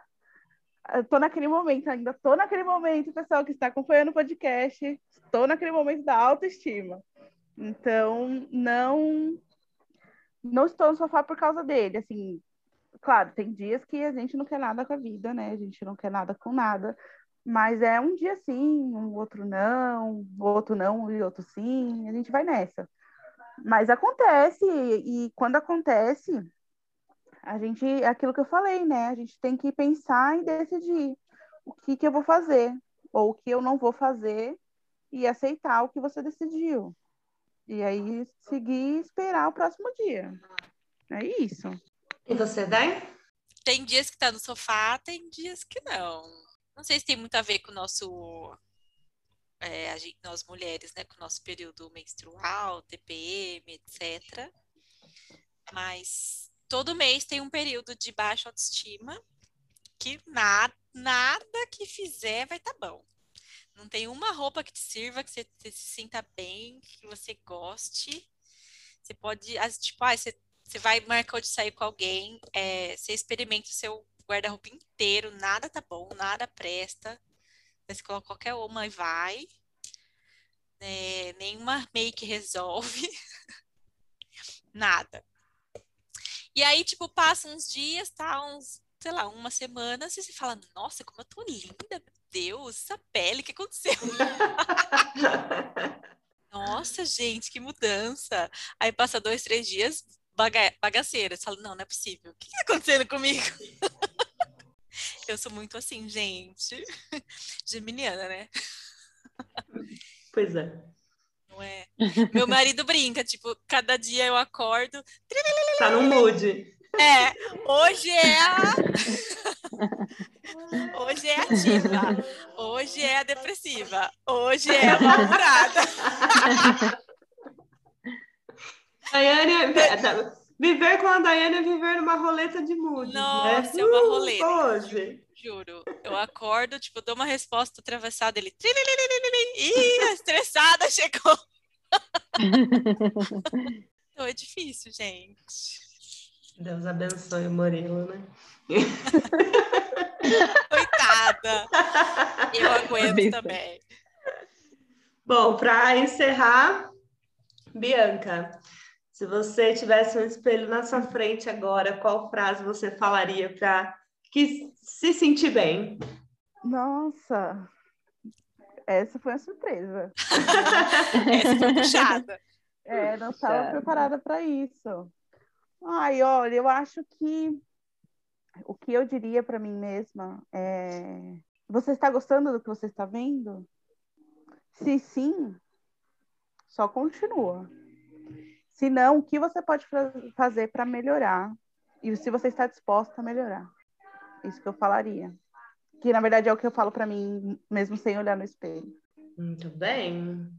estou naquele momento ainda, estou naquele momento, pessoal que está acompanhando o podcast, estou naquele momento da autoestima. Então, não não estou no sofá por causa dele, assim, claro, tem dias que a gente não quer nada com a vida, né? A gente não quer nada com nada, mas é um dia sim, um outro não, outro não e outro sim, a gente vai nessa. Mas acontece, e quando acontece, a gente, é aquilo que eu falei, né? A gente tem que pensar e decidir o que, que eu vou fazer, ou o que eu não vou fazer, e aceitar o que você decidiu. E aí seguir e esperar o próximo dia. É isso. E você, Dai? Tem dias que tá no sofá, tem dias que não. Não sei se tem muito a ver com o nosso é, gente, nós mulheres, né, com o nosso período menstrual, TPM, etc. Mas todo mês tem um período de baixa autoestima que nada, nada que fizer vai estar tá bom. Não tem uma roupa que te sirva, que você, você, se sinta bem, que você goste. Você pode, tipo, ah, você, você vai marcar de sair com alguém, é, você experimenta o seu guarda-roupa inteiro, nada tá bom, nada presta. Você coloca qualquer uma e vai. É, nenhuma make resolve. *laughs* nada. E aí, tipo, passa uns dias, tá? Uns, sei lá, uma semana, você fala, nossa, como eu tô linda, meu Deus, essa pele, o que aconteceu? *laughs* nossa, gente, que mudança. Aí passa dois, três dias, baga bagaceira. Você fala, não, não é possível. O que tá acontecendo comigo? *laughs* Eu sou muito assim, gente. *laughs* Geminiana, né? Pois é. Não é? Meu marido brinca, tipo, cada dia eu acordo. Tá no mood. É, hoje é a. Hoje é ativa. Hoje é a depressiva. Hoje é a *laughs* mal-humorada. Daiane, Viver com a Daiane é viver numa roleta de mood. Né? Nossa, né? é uma roleta. hoje. Juro. Eu acordo, tipo, dou uma resposta atravessada, ele. Ih, a estressada chegou. *laughs* então é difícil, gente. Deus abençoe o Murilo, né? *laughs* *laughs* Coitada. Eu aguento também. Bom, para encerrar, Bianca, se você tivesse um espelho na sua frente agora, qual frase você falaria para que se sentir bem? Nossa, essa foi uma surpresa. *laughs* essa foi puxada. É, não estava preparada para isso. Ai, olha, eu acho que o que eu diria para mim mesma é: você está gostando do que você está vendo? Se sim, só continua. Se não, o que você pode fazer para melhorar? E se você está disposta a melhorar? Isso que eu falaria. Que na verdade é o que eu falo para mim, mesmo sem olhar no espelho. Muito bem.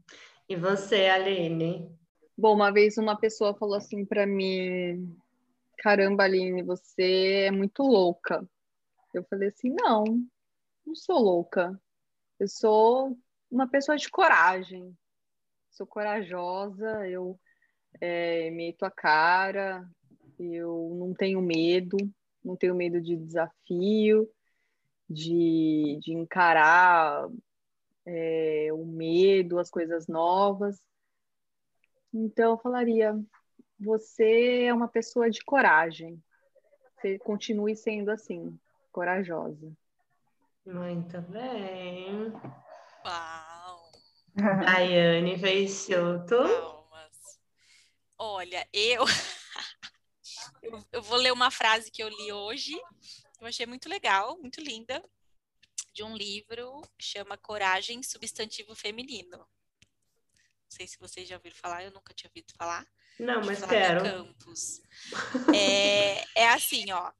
E você, Aline? Bom, uma vez uma pessoa falou assim para mim: Caramba, Aline, você é muito louca. Eu falei assim: Não, não sou louca. Eu sou uma pessoa de coragem. Sou corajosa, eu é, meto a cara, eu não tenho medo, não tenho medo de desafio, de, de encarar é, o medo, as coisas novas. Então, eu falaria: você é uma pessoa de coragem. Você continue sendo assim, corajosa. Muito bem. Uau. Daiane Peixoto. Palmas. Olha, *laughs* eu... eu vou ler uma frase que eu li hoje, eu achei muito legal, muito linda, de um livro que chama Coragem Substantivo Feminino. Não sei se vocês já ouviram falar, eu nunca tinha ouvido falar. Não, mas quero. Campos. É, *laughs* é assim, ó.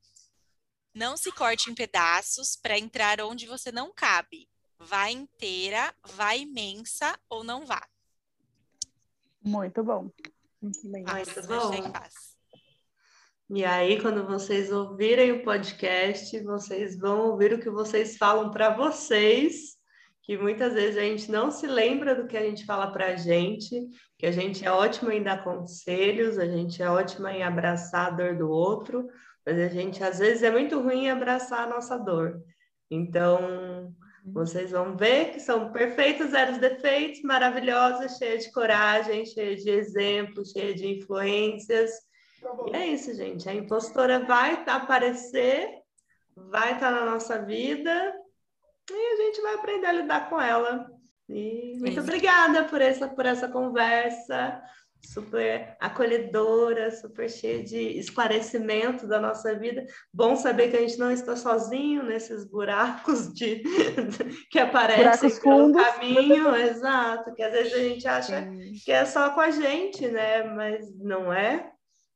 Não se corte em pedaços para entrar onde você não cabe. Vá inteira, vá imensa ou não vá. Muito bom. Muito bem. Muito bom. E aí, quando vocês ouvirem o podcast, vocês vão ouvir o que vocês falam para vocês, que muitas vezes a gente não se lembra do que a gente fala para a gente, que a gente é ótima em dar conselhos, a gente é ótima em abraçar a dor do outro, mas a gente às vezes é muito ruim em abraçar a nossa dor. Então, vocês vão ver que são perfeitos, zero defeitos, maravilhosas, cheias de coragem, cheias de exemplos, cheias de influências e é isso, gente. A impostora vai aparecer, vai estar na nossa vida e a gente vai aprender a lidar com ela. E muito obrigada por essa, por essa conversa super acolhedora, super cheia de esclarecimento da nossa vida. Bom saber que a gente não está sozinho nesses buracos de *laughs* que aparecem buracos pelo fundos. caminho, exato, que às vezes a gente acha Sim. que é só com a gente, né? Mas não é.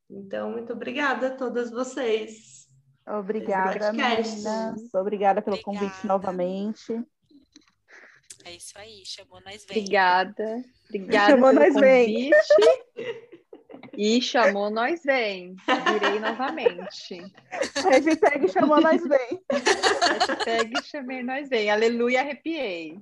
Então, muito obrigada a todas vocês. Obrigada, meninas. Obrigada pelo obrigada. convite novamente. É isso aí, chamou nós vem. Obrigada. Obrigada chamou pelo nós convite. Vem. E chamou nós vem. Virei novamente. Hashtag chamou nós vem. Hashtag chamei nós vem. Aleluia, arrepiei.